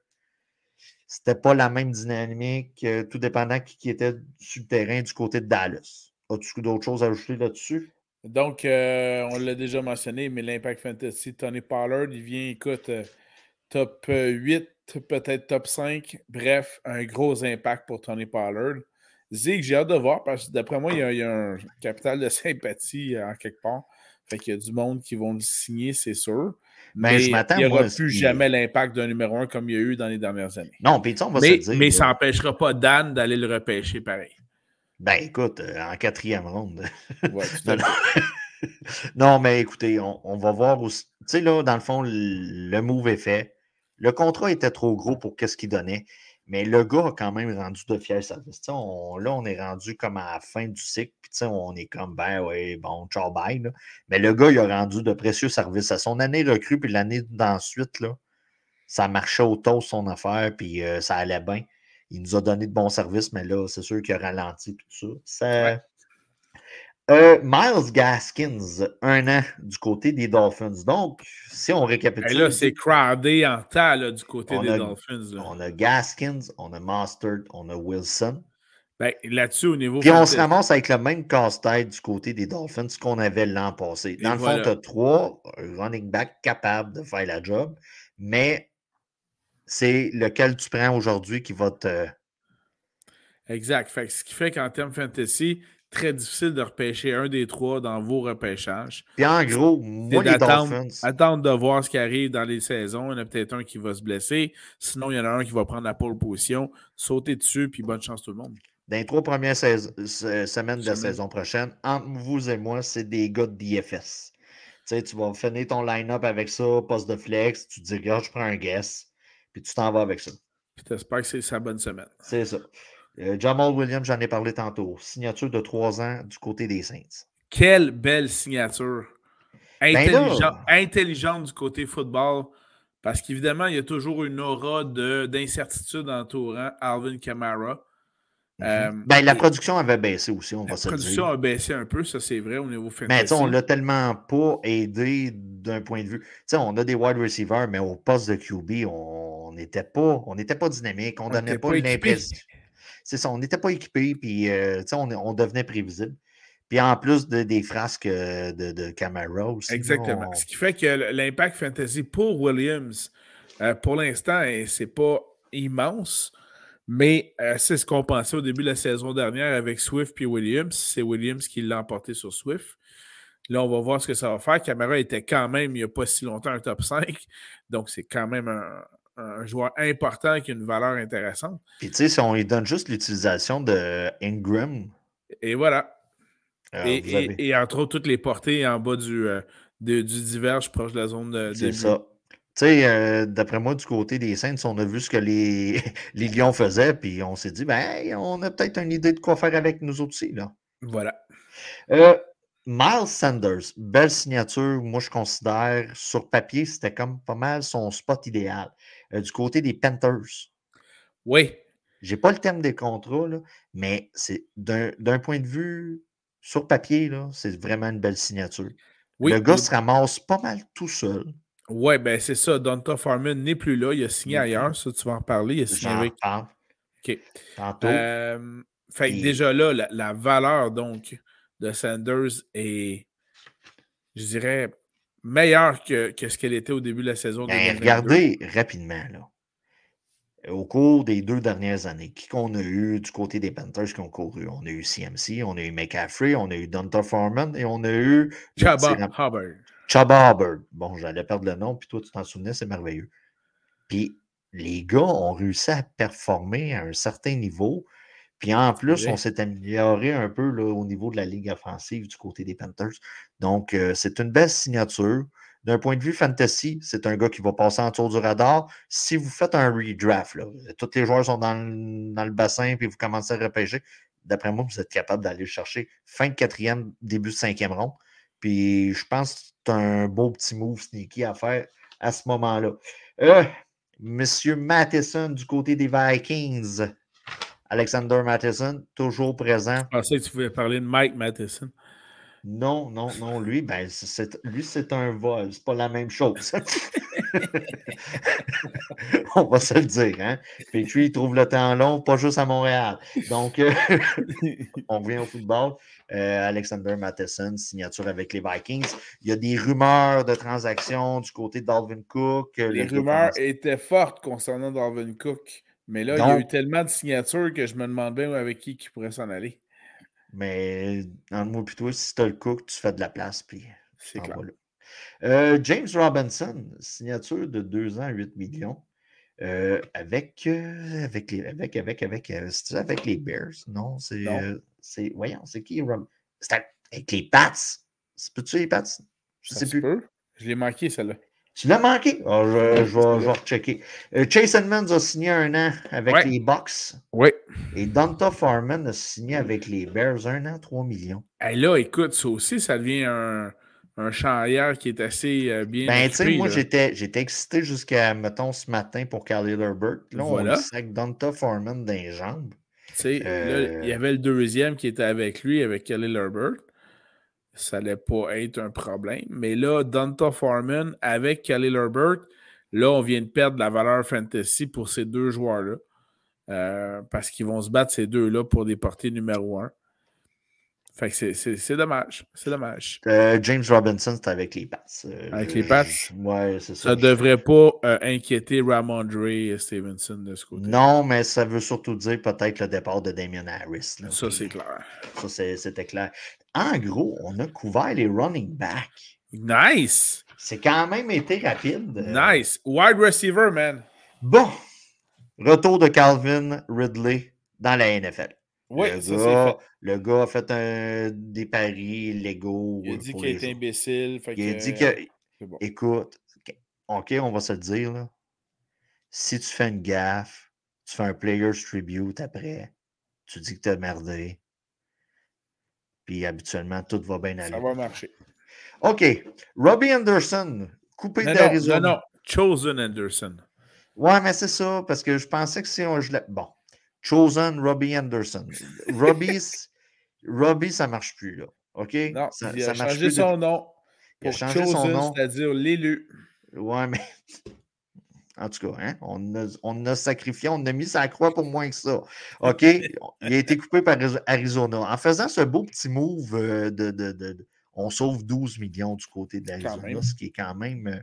c'était pas la même dynamique, euh, tout dépendant qui, était sur le terrain du côté de Dallas. As-tu d'autres choses à ajouter là-dessus? Donc, euh, on l'a déjà mentionné, mais l'Impact Fantasy, Tony Pollard, il vient, écoute, top 8, peut-être top 5. Bref, un gros impact pour Tony Pollard. Zig, j'ai hâte de voir parce que d'après moi, il y, a, un capital de sympathie euh, en quelque part. Fait qu'il y a du monde qui vont le signer, c'est sûr. Ben, mais, il n'y aura plus jamais l'impact d'un numéro un comme il y a eu dans les dernières années. Non, puis on va mais, se dire. Mais ça n'empêchera pas Dan d'aller le repêcher pareil. Ben écoute, euh, en quatrième ronde. non, mais écoutez, on, va voir aussi. Tu sais, là, dans le fond, le, move est fait. Le contrat était trop gros pour qu'est-ce qu'il donnait. Mais le gars a quand même rendu de fiers services. là, on est rendu comme à la fin du cycle, puis on est comme, ben oui, bon, ciao, bye. Mais le gars, il a rendu de précieux services. À son année recrue, puis l'année d'ensuite, là, ça marchait au taux son affaire, puis euh, ça allait bien. Il nous a donné de bons services, mais là, c'est sûr qu'il a ralenti, tout ça. Euh, Miles Gaskins, un an du côté des Dolphins. Donc, si on récapitule. là, c'est crowded en temps du côté des Dolphins. On a Gaskins, on a Mustard, on a Wilson. Ben, là-dessus, au niveau. Puis on se ramasse avec le même casse-tête du côté des Dolphins qu'on avait l'an passé. Dans le fond, tu as trois running backs capables de faire la job, mais c'est lequel tu prends aujourd'hui qui va te. Exact. Fait ce qui fait qu'en termes fantasy, très difficile de repêcher un des trois dans vos repêchages. Puis en gros, moi, les Dolphins... Attendre de voir ce qui arrive dans les saisons. Il y en a peut-être un qui va se blesser. Sinon, il y en a un qui va prendre la pole position, sauter dessus, puis bonne chance tout le monde. Dans les trois premières semaines de la saison prochaine, entre vous et moi, c'est des gars de DFS. Tu sais, tu vas finir ton line-up avec ça, poste de flex, tu te dis, regarde, je prends un guess, puis tu t'en vas avec ça. Puis tu espères que c'est sa bonne semaine. C'est ça. Euh, Jamal Williams, j'en ai parlé tantôt. Signature de trois ans du côté des Saints. Quelle belle signature. Ben intelligente du côté football. Parce qu'évidemment, il y a toujours une aura d'incertitude entourant Alvin Kamara. Euh, ben, la production avait baissé aussi, on va se dire. La production a baissé un peu, ça c'est vrai au niveau fantasy. Mais on l'a tellement pas aidé d'un point de vue. sais, on a des wide receivers, mais au poste de QB, on n'était pas, on pas dynamique, on ne donnait pas, pas l'impression c'est ça, on n'était pas équipé, puis euh, on, on, devenait prévisible. Puis en plus de, des frasques euh, de, de Camara aussi. Exactement. Ce qui fait que l'impact fantasy pour Williams, euh, pour l'instant, c'est pas immense, mais c'est ce qu'on pensait au début de la saison dernière avec Swift puis Williams. C'est Williams qui l'a emporté sur Swift. Là, on va voir ce que ça va faire. Camara était quand même, il n'y a pas si longtemps, un top 5. Donc, c'est quand même un, un joueur important qui a une valeur intéressante. Et tu sais, si on lui donne juste l'utilisation de Ingram. Et voilà. Euh, et, entre autres, toutes les portées en bas du, euh, du diverge proche de la zone de. C'est ça. Tu sais, euh, d'après moi, du côté des Saints, on a vu ce que les, les Lions faisaient, puis on s'est dit, ben, on a peut-être une idée de quoi faire avec nous aussi, là. Voilà. Miles Sanders, belle signature. Moi, je considère, sur papier, c'était comme pas mal son spot idéal. Euh, du côté des Panthers. Oui. Je n'ai pas le terme des contrats, mais c'est d'un point de vue sur papier, c'est vraiment une belle signature. le gars se ramasse pas mal tout seul. Oui, ben c'est ça. Donta Farman n'est plus là. Il a signé ailleurs. Ça, tu vas en parler. Il a signé avec. OK. Tantôt. Euh, fait déjà là, la, valeur donc de Sanders est, je dirais, meilleure que, ce qu'elle était au début de la saison. Ben, regardez rapidement, là. Au cours des deux dernières années, qui qu'on a eu du côté des Panthers qui ont couru? On a eu CMC, on a eu McCaffrey, on a eu Donta Foreman et on a eu. Chaba Hubbard. Chaba Hubbard. Bon, j'allais perdre le nom, puis toi, tu t'en souvenais, c'est merveilleux. Puis les gars ont réussi à performer à un certain niveau. Puis en plus, on s'est amélioré un peu là, au niveau de la ligue offensive du côté des Panthers. Donc, euh, c'est une belle signature. D'un point de vue fantasy, c'est un gars qui va passer en tour du radar. Si vous faites un redraft, là, tous les joueurs sont dans le, dans le bassin puis vous commencez à repêcher, d'après moi, vous êtes capable d'aller le chercher fin de quatrième, début de cinquième rond. Puis je pense que c'est un beau petit move sneaky à faire à ce moment-là. Euh, Monsieur Matheson du côté des Vikings. Alexander Matheson, toujours présent. Je pensais que tu pouvais parler de Mike Matheson. Non, non, non. Lui, ben, lui, c'est un vol. C'est pas la même chose. On va se le dire. Hein? Puis il trouve le temps long, pas juste à Montréal. Donc, euh, on revient au football. Euh, Alexander Matheson, signature avec les Vikings. Il y a des rumeurs de transactions du côté de Dalvin Cook. Les rumeurs étaient fortes concernant Dalvin Cook. Mais là, il y a eu tellement de signatures que je me demandais avec qui qui pourrait s'en aller. Mais en moi plutôt, si tu as le cook, tu fais de la place, puis c'est clair. Euh, James Robinson, signature de 2 ans, 8 millions. Euh, avec, euh, avec, les, avec, avec, avec, avec les Bears? Non, c'est. c'est voyons, c'est qui C'est avec les Pats. C'est peux-tu les Pats? Je sais plus. Je l'ai manqué, celle-là. Tu l'as manqué? Oh, je, je, vais, rechecker. Euh, Chase Edmonds a signé un an avec les Bucks. Oui. Et Donta Farman a signé avec les Bears un an, 3 millions. Et là, écoute, ça aussi, ça devient un, un charrière qui est assez euh, bien. Ben, tu sais, moi, j'étais, j'étais excité jusqu'à, mettons, ce matin pour Carly Herbert. Là, voilà. on avec Donta Farman dans les jambes. Tu sais, là, il y euh, avait le deuxième qui était avec lui, avec Kelly Herbert ça n'allait pas être un problème. Mais là, Donta Foreman avec Khalil Herbert, là, on vient de perdre la valeur fantasy pour ces deux joueurs-là. Euh, parce qu'ils vont se battre ces deux-là pour des portées numéro un. Fait que c'est dommage. C'est dommage. Euh, James Robinson, c'est avec les Pats. Euh, avec les Pats? Ouais, c'est ça. Ça ne devrait pas inquiéter Ramondre et Stevenson de ce côté. Non, mais ça veut surtout dire peut-être le départ de Damien Harris. ça, c'est clair. Ça, c'était clair. En gros, on a couvert les running backs. Nice! C'est quand même été rapide. Nice. Wide receiver, man. Bon. Retour de Calvin Ridley dans la NFL. Oui, le, ça, gars, fait. le gars a fait un, des paris légaux. Il a dit qu'il était imbécile. il a dit que. Écoute, OK, on va se le dire. Là. Si tu fais une gaffe, tu fais un Player's Tribute après, tu dis que tu as merdé, puis habituellement, tout va bien aller. Ça va marcher. OK. Robbie Anderson, coupé d'Arizona. Non, non, Chosen Anderson. Ouais, mais c'est ça, parce que je pensais que si on. Je bon. Chosen Robbie Anderson. Robbie, Robbie, ça ne marche plus, là. OK? Non, ça, il a changé son nom. Il a changé Chosen, son nom. C'est-à-dire l'élu. Ouais, mais. En tout cas, hein, on, a, on, a, sacrifié, on a mis sa croix pour moins que ça. OK? Il a été coupé par Arizona. En faisant ce beau petit move euh, de, de, de, on sauve 12 millions du côté de l'Arizona, ce qui est quand même. Euh,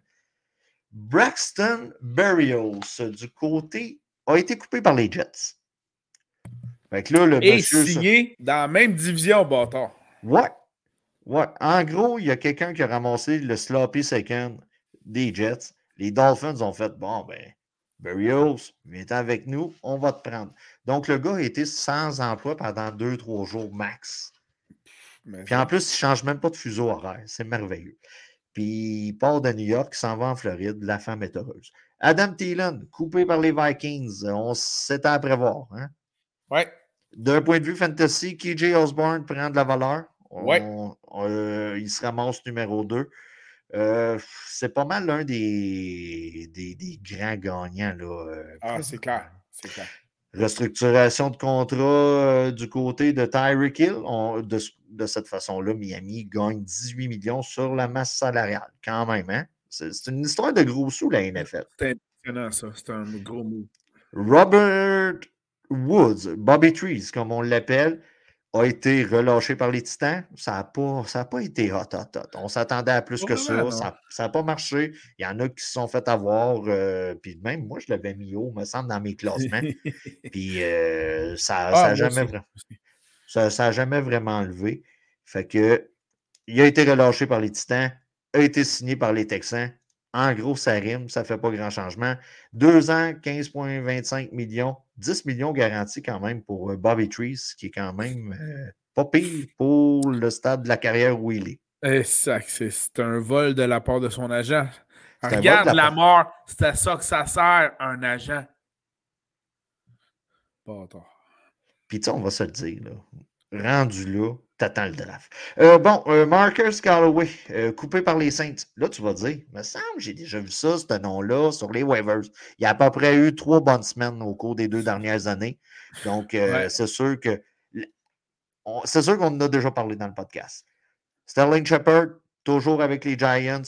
Braxton Berrios, du côté, a été coupé par les Jets. Fait que là, le Et signé dans la même division, bâtard. Ouais. Ouais. En gros, il y a quelqu'un qui a ramassé le sloppy second des Jets les Dolphins ont fait bon, ben, Berrios, viens avec nous, on va te prendre. Donc, le gars a été sans emploi pendant deux, trois jours max. Puis en plus, il ne change même pas de fuseau horaire. C'est merveilleux. Puis il part de New York, il s'en va en Floride. La femme est heureuse. Adam Thielen, coupé par les Vikings. On s'était à prévoir. Hein? Ouais. D'un point de vue fantasy, KJ Osborne prend de la valeur. Ouais. Euh, il se ramasse numéro 2. Euh, c'est pas mal l'un des, des, grands gagnants. Là, euh, ah, c'est clair. C'est clair. Restructuration de contrat euh, du côté de Tyreek Hill. de, cette façon-là, Miami gagne 18 millions sur la masse salariale. Quand même, hein? C'est, une histoire de gros sous, la NFL. C'est impressionnant, ça. C'est un gros mot. Robert Woods, Bobby Trees, comme on l'appelle, a été relâché par les Titans. Ça n'a pas, pas été hot, hot, hot. On s'attendait à plus que ça. Ça n'a pas marché. Il y en a qui se sont fait avoir. Euh, puis même moi, je l'avais mis haut, me semble, dans mes classements. puis euh, ça n'a ah, jamais, ça, jamais vraiment levé. Fait que il a été relâché par les Titans, a été signé par les Texans. En gros, ça rime, ça ne fait pas grand changement. Deux ans, 15,25 millions, 10 millions garantis quand même pour euh, Bobby Trees, qui est quand même euh, pas pire pour le stade de la carrière où il est. C'est un vol de la part de son agent. Regarde la, la mort, c'est à ça que ça sert, un agent. Puis, tu on va se le dire, là. rendu là, t'attends le draft. Euh, bon, euh, Marcus Calloway, euh, coupé par les Saints. Là, tu vas dire, me semble, j'ai déjà vu ça, ce nom-là, sur les waivers. Il y a à peu près eu trois bonnes semaines au cours des deux dernières années. Donc, c'est sûr que. C'est sûr qu'on en a déjà parlé dans le podcast. Sterling Shepard, toujours avec les Giants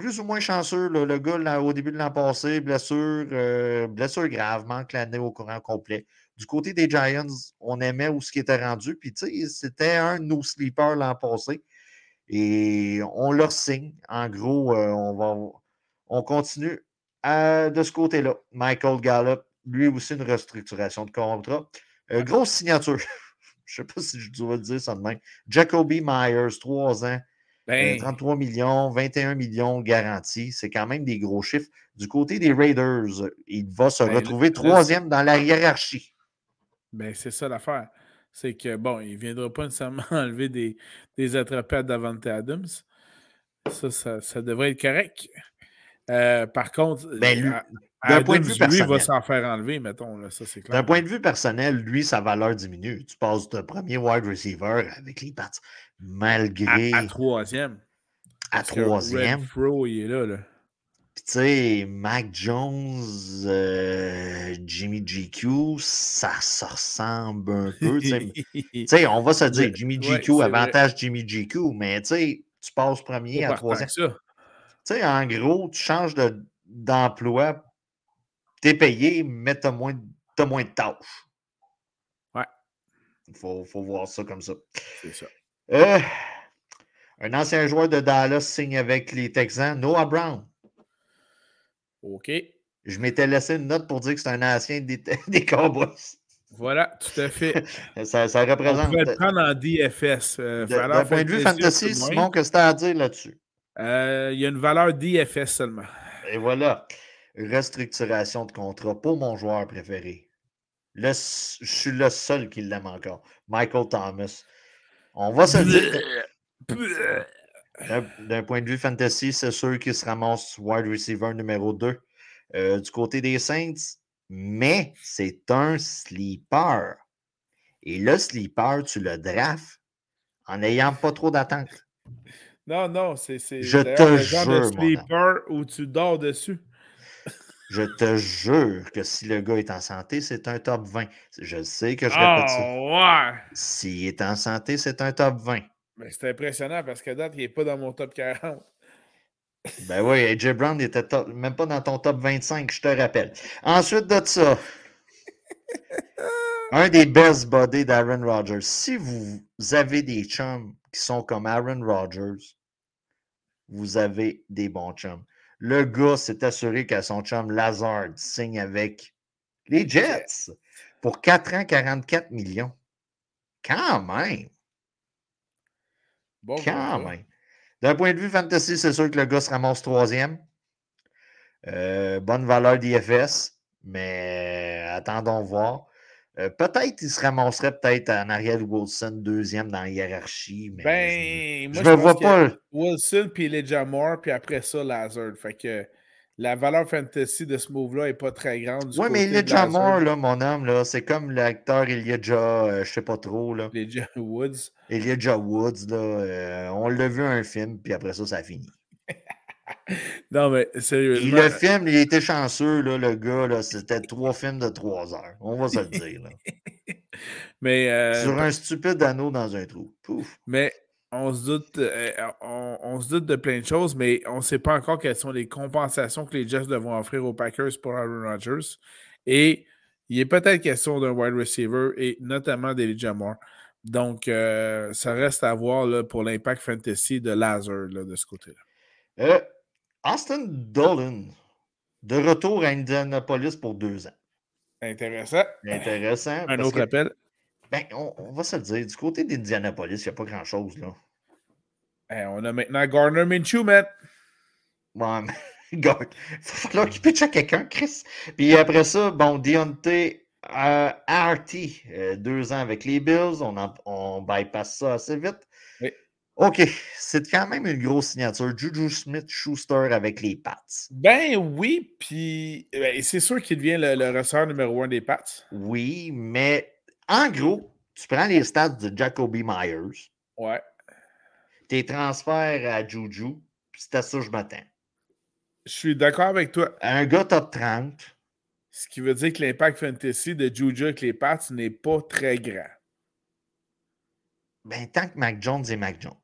plus ou moins chanceux. le gars, au début de l'an passé, blessure, euh, blessure grave, manque l'année au courant complet. Du côté des Giants, on aimait où ce qui était rendu. Puis, tu sais, c'était un de nos sleepers l'an passé. Et on leur signe. En gros, euh, on va on continue de ce côté-là. Michael Gallup, lui aussi une restructuration de contrat. Euh, grosse signature. Je ne sais pas si je dois le dire ça de même. Jacoby Myers, trois ans, 33 ben millions, 21 millions garantis. C'est quand même des gros chiffres. Du côté des Raiders, il va se ben, retrouver troisième dans la hiérarchie. Ben, c'est ça l'affaire. C'est que, bon, il ne viendra pas nécessairement enlever des, des attrapés à Davante Adams. Ça, ça, devrait être correct. Euh, par contre, ben, d'un point de vue personnel, lui va s'en faire enlever, mettons. Là, ça, c'est clair. D'un point de vue personnel, lui, sa valeur diminue. Tu passes de premier wide receiver avec les pattes malgré. À, troisième. À troisième. Pro, il est là. là. Puis, tu sais, Mac Jones, euh, Jimmy GQ, ça se ressemble un peu. Tu sais, on va se dire, Jimmy GQ, avantage Jimmy GQ, mais tu sais, tu passes premier à troisième. Tu sais, en gros, tu changes d'emploi, tu es payé, mais tu as, moins de tâches. Ouais. Il faut, faut voir ça comme ça. C'est ça. Euh, un ancien joueur de Dallas signe avec les Texans, Noah Brown. OK. Je m'étais laissé une note pour dire que c'est un ancien des, des Cowboys. Voilà, tout à fait. ça, ça, représente. On peut le prendre en DFS. Euh, D'un point de vue fantasy, Simon, qu'est-ce que tu as à dire là-dessus? Euh, il y a une valeur DFS seulement. Et voilà. Restructuration de contrat pour mon joueur préféré. je suis le seul qui l'aime encore. Michael Thomas. On va se dire. D'un point de vue fantasy, c'est sûr qu'il se ramasse wide receiver numéro 2 euh, du côté des Saints, mais c'est un sleeper. Et le sleeper, tu le drafts en n'ayant pas trop d'attente. Non, non, c'est Je te jure. de sleeper où tu dors dessus. Je te jure que si le gars est en santé, c'est un top 20. Je sais que je répète ça. Ouais. S'il est en santé, c'est un top 20. Mais c'est impressionnant parce que date, il n'est pas dans mon top 40. Ben oui, AJ Brown n'était même pas dans ton top 25, je te rappelle. Ensuite de ça, un des best bodies d'Aaron Rodgers. Si vous avez des chums qui sont comme Aaron Rodgers, vous avez des bons chums. Le gars s'est assuré qu'à son chum Lazard signe avec les Jets pour 4 ans, 44 millions. Quand même. Quand même. D'un point de vue fantasy, c'est sûr que le gars se ramasse troisième. Euh, bonne valeur d'IFS, mais attendons voir. Euh, peut-être qu'il se ramasserait peut-être en arrière de Wilson, deuxième dans la hiérarchie. Mais ben, je, je, vois pas. Wilson, puis Elijah Moore, puis après ça, Lazard. Fait que la valeur fantasy de ce move-là n'est pas très grande. Oui, mais Elijah Moore, là, mon homme, là, c'est comme l'acteur Elijah, euh, je sais pas trop. Là. Elijah Woods. Elijah Woods, là, euh, on l'a vu un film, puis après ça, ça a fini. non, mais sérieusement. le film, il était chanceux, là, le gars. Là, c'était trois films de trois heures. On va se le dire. Là. mais, euh, Sur un stupide anneau dans un trou. Pouf. Mais on se, doute, euh, on, se doute de plein de choses, mais on ne sait pas encore quelles sont les compensations que les Jets devront offrir aux Packers pour Aaron Rodgers. Et il est peut-être question d'un wide receiver et notamment d'Elijah Moore. Donc, euh, ça reste à voir là, pour l'impact fantasy de Lazar de ce côté-là. Austin Dolan, de retour à Indianapolis pour deux ans. Intéressant. Intéressant. Un autre appel. Ben, on, va se le dire, du côté d'Indianapolis, il n'y a pas grand-chose, là. Eh, on a maintenant Garner Minshew, man. Ouais, mais il va falloir qu'il pitche à quelqu'un, Chris. Puis après ça, bon, Deontay euh, RT, euh, deux ans avec les Bills, on, en, on bypass ça assez vite. Oui. OK, c'est quand même une grosse signature. Juju Smith-Schuster avec les Pats. Ben oui, puis ben, c'est sûr qu'il devient le, le receveur numéro un des Pats. Oui, mais en gros, tu prends les stats de Jacoby Myers, Ouais. tes transferts à Juju, puis c'est à ça que je m'attends. Je suis d'accord avec toi. Un gars top 30, Ce qui veut dire que l'impact fantasy de Juju avec les Pats n'est pas très grand. ben, tant que Mac Jones est Mac Jones.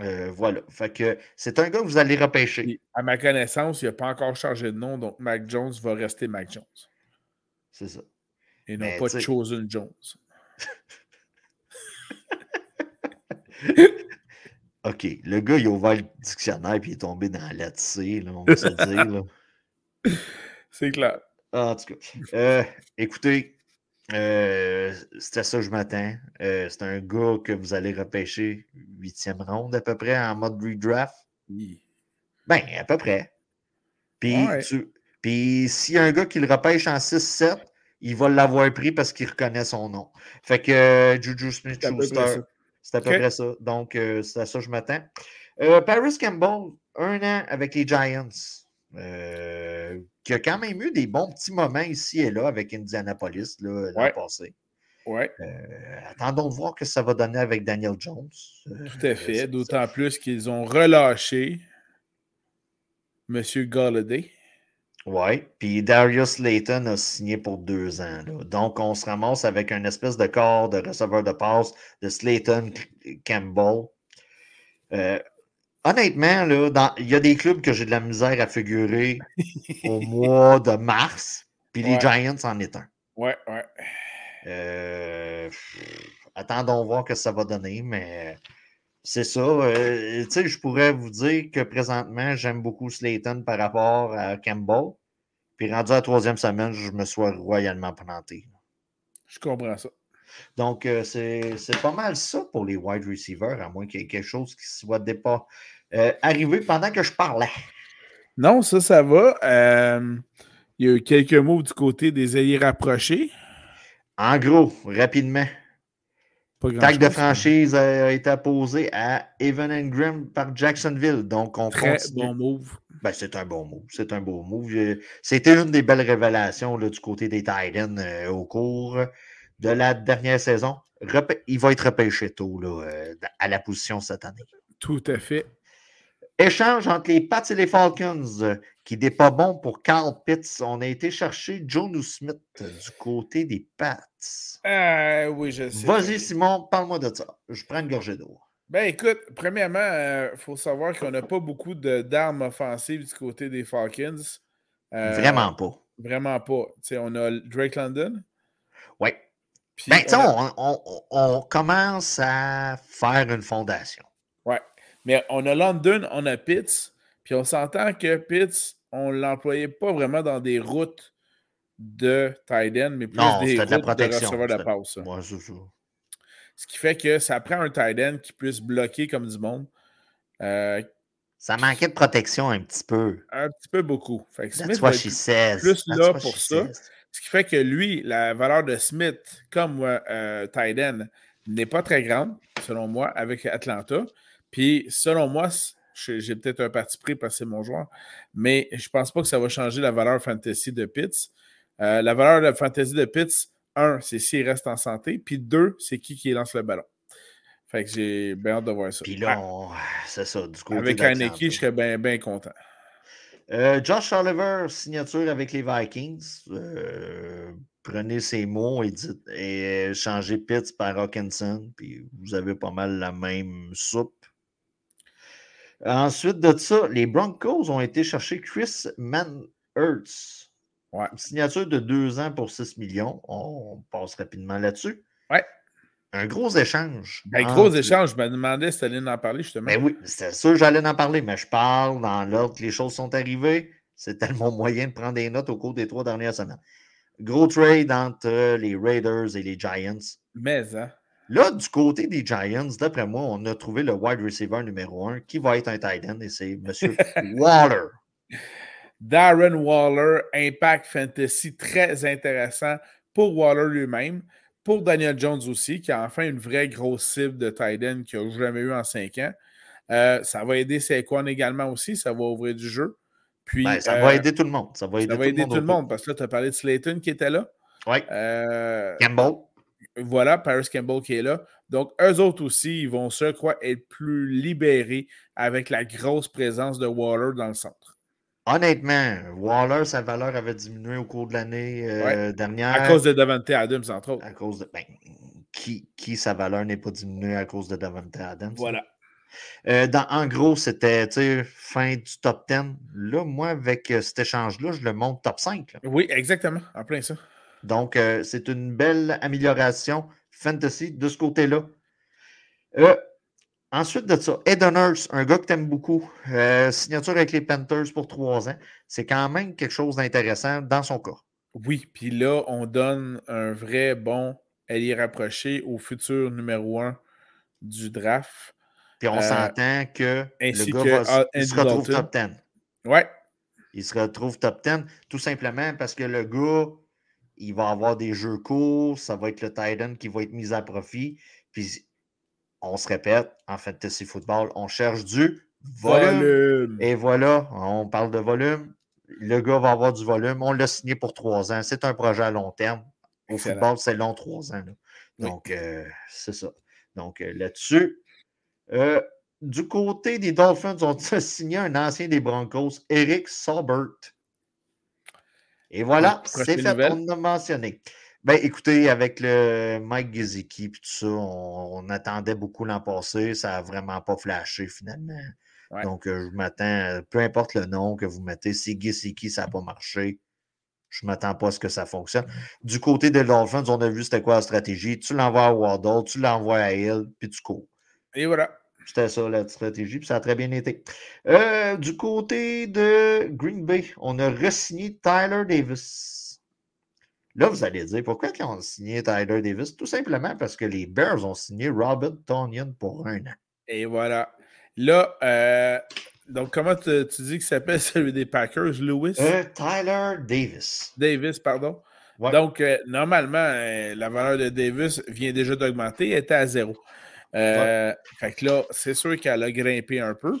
Euh, voilà. Fait que c'est un gars que vous allez repêcher. À ma connaissance, il n'a pas encore changé de nom, donc Mac Jones va rester Mac Jones. C'est ça. Et non Mais, pas tu sais- Chosen Jones. OK. Le gars, il a ouvert le dictionnaire et il est tombé dans la C, là, on va se dire. C'est clair. Ah, En tout cas. Euh, écoutez, euh, c'était ça que je m'attends. Euh, c'est un gars que vous allez repêcher huitième ronde à peu près en mode redraft. Oui. Ben, à peu près. Puis, tu- puis s'il y a un gars qui le repêche en 6-7, il va l'avoir pris parce qu'il reconnaît son nom. Fait que euh, Juju Smith-Schuster, c'est à peu près ça. Donc, euh, c'est à ça que je m'attends. Euh, Paris Campbell, un an avec les Giants. euh, qui a quand même eu des bons petits moments ici et là avec Indianapolis l'an Ouais. passé. Ouais, Euh, attendons de voir ce que ça va donner avec Daniel Jones. Tout à fait. D'autant plus qu'ils ont relâché M. Galladay. Oui, puis Darius Layton a signé pour deux ans. là. Donc, on se ramasse avec une espèce de corps de receveur de passe de Slayton Campbell. Euh, honnêtement, il y a des clubs que j'ai de la misère à figurer au mois de mars, puis les Ouais. Giants en est un. Ouais, ouais. Euh, attendons voir ce que ça va donner, mais c'est ça. Euh, tu sais, je pourrais vous dire que présentement, j'aime beaucoup Slayton par rapport à Campbell. Puis rendu à la troisième semaine, je me suis royalement planté. Je comprends ça. Donc, euh, c'est pas mal ça pour les wide receivers, à moins qu'il y ait quelque chose qui soit dépas euh, arrivé pendant que je parlais. Non, ça, ça va. Euh, il y a eu quelques mots du côté des ailiers rapprochés. En gros, rapidement, tag de franchise a été apposé à Evan Ingram par Jacksonville. Donc, on Très continue. bon move. Ben, c'est un bon move. C'est un beau move. C'était une des belles révélations là, du côté des Titans euh, au cours de la dernière saison. Il va être repêché tôt là, euh, à la position cette année. Tout à fait. Échange entre les Pats et les Falcons euh, qui n'est pas bon pour Carl Pitts. On a été chercher Jonu Smith euh, du côté des Pats. Euh, oui, je sais. Vas-y, Simon, parle-moi de ça. Je prends une gorgée d'eau. Ben écoute, premièrement, il faut savoir qu'on n'a pas beaucoup d'armes offensives du côté des Falcons. Euh, Vraiment pas. Vraiment pas. On a Drake London. Oui. Ben, tu sais, on a- on, on- on commence à faire une fondation. Mais on a London, on a Pitts. Puis on s'entend que Pitts, on ne l'employait pas vraiment dans des routes de tight end, mais plus Non, des c'était de la routes de protection. receveur de passe. ça. Ce qui fait que ça prend un tight end qui puisse bloquer comme du monde. Euh, Ça manquait de protection un petit peu. un petit peu beaucoup. Fait que Smith says. plus That's là pour ça. says. Ce qui fait que lui, la valeur de Smith comme euh, tight end n'est pas très grande, selon moi, avec Atlanta. Puis, selon moi, j'ai peut-être un parti pris parce que c'est mon joueur, mais je pense pas que ça va changer la valeur fantasy de Pitts. Euh, la valeur de fantasy de Pitts, un, c'est s'il reste en santé, puis deux, c'est qui qui lance le ballon. Fait que j'ai bien hâte de voir ça. Puis là, on- c'est ça, du côté avec d'Atlanta. Heineke, je serais bien bien content. Euh, Josh Oliver, signature avec les Vikings. Euh, prenez ces mots et, dites, et changez Pitts par Hawkinson, puis vous avez pas mal la même soupe. Ensuite de ça, les Broncos ont été chercher Chris Manhurts. Ouais. Signature de deux ans pour 6 millions. On passe rapidement là-dessus. Ouais. Un gros échange. Ben, gros échange, je me demandais si tu allais en parler justement. ben oui, c'était sûr que j'allais en parler, mais je parle dans l'ordre que les choses sont arrivées. C'était mon moyen de prendre des notes au cours des trois dernières semaines. Gros trade entre les Raiders et les Giants. Mais, hein, Là, du côté des Giants, d'après moi, on a trouvé le wide receiver numéro un qui va être un tight end et c'est M. Waller. Darren Waller, Impact Fantasy, très intéressant pour Waller lui-même, pour Daniel Jones aussi, qui a enfin une vraie grosse cible de tight end qu'il n'a jamais eu en cinq ans. Euh, ça va aider Saquon également aussi, ça va ouvrir du jeu. Puis, ben, ça va euh, aider tout le monde. Ça va aider, ça va tout, aider le tout, le monde, parce que là, tu as parlé de Slayton qui était là. Oui. Euh, Campbell. Voilà, Paris Campbell qui est là. Donc, eux autres aussi, ils vont, je crois, être plus libérés avec la grosse présence de Waller dans le centre. Honnêtement, Waller, sa valeur avait diminué au cours de l'année dernière. À cause de Davante Adams, entre autres. À cause de. Ben, qui, qui, sa valeur n'est pas diminuée à cause de Davante Adams? Voilà. Euh, dans, en gros, c'était fin du top 10. Là, moi, avec euh, cet échange-là, je le monte top 5. Là. Oui, exactement. En plein ça. Donc, euh, c'est une belle amélioration fantasy de ce côté-là. ensuite de ça, Ed Nurse, un gars que tu aimes beaucoup, signature avec les Panthers pour trois ans. C'est quand même quelque chose d'intéressant dans son cas. Oui, puis là, on donne un vrai bon allié rapproché au futur numéro un du draft. Puis on s'entend que ainsi le que gars va, il se retrouve Dalton. top 10. Ouais, Il se retrouve top 10 tout simplement parce que le gars, il va avoir des jeux courts, ça va être le tight end qui va être mis à profit. Puis on se répète, en fantasy football, on cherche du volume. volume. Et voilà, on parle de volume. Le gars va avoir du volume. On l'a signé pour trois ans. C'est un projet à long terme. Au Excellent. football, c'est long, trois ans. là. Oui. Donc, euh, c'est ça. Donc, euh, là-dessus, euh, du côté des Dolphins, on a signé un ancien des Broncos, Eric Saubert. Et voilà, c'est fait, nouvelle. on l'a mentionné. Ben, écoutez, avec le Mike Gesicki et tout ça, on, on attendait beaucoup l'an passé. Ça n'a vraiment pas flashé finalement. Ouais. Donc, euh, je m'attends, peu importe le nom que vous mettez, si Gesicki, ça n'a pas marché, je ne m'attends pas à ce que ça fonctionne. Du côté des Dolphins, on a vu c'était quoi la stratégie. Tu l'envoies à Waddle, tu l'envoies à Hill, puis tu cours. Et voilà. C'était ça la stratégie, puis ça a très bien été. Euh, du côté de Green Bay, on a re-signé Tyler Davis. Là, vous allez dire, pourquoi ils ont signé Tyler Davis? Tout simplement parce que les Bears ont signé Robert Tonyan pour un an. Et voilà. Là, euh, donc, comment tu, tu dis qu'il s'appelle celui des Packers, Lewis? Euh, Tyler Davis. Davis, pardon. Ouais. Donc, normalement, la valeur de Davis vient déjà d'augmenter. Elle était à zéro. Euh, Fait que là, c'est sûr qu'elle a grimpé un peu.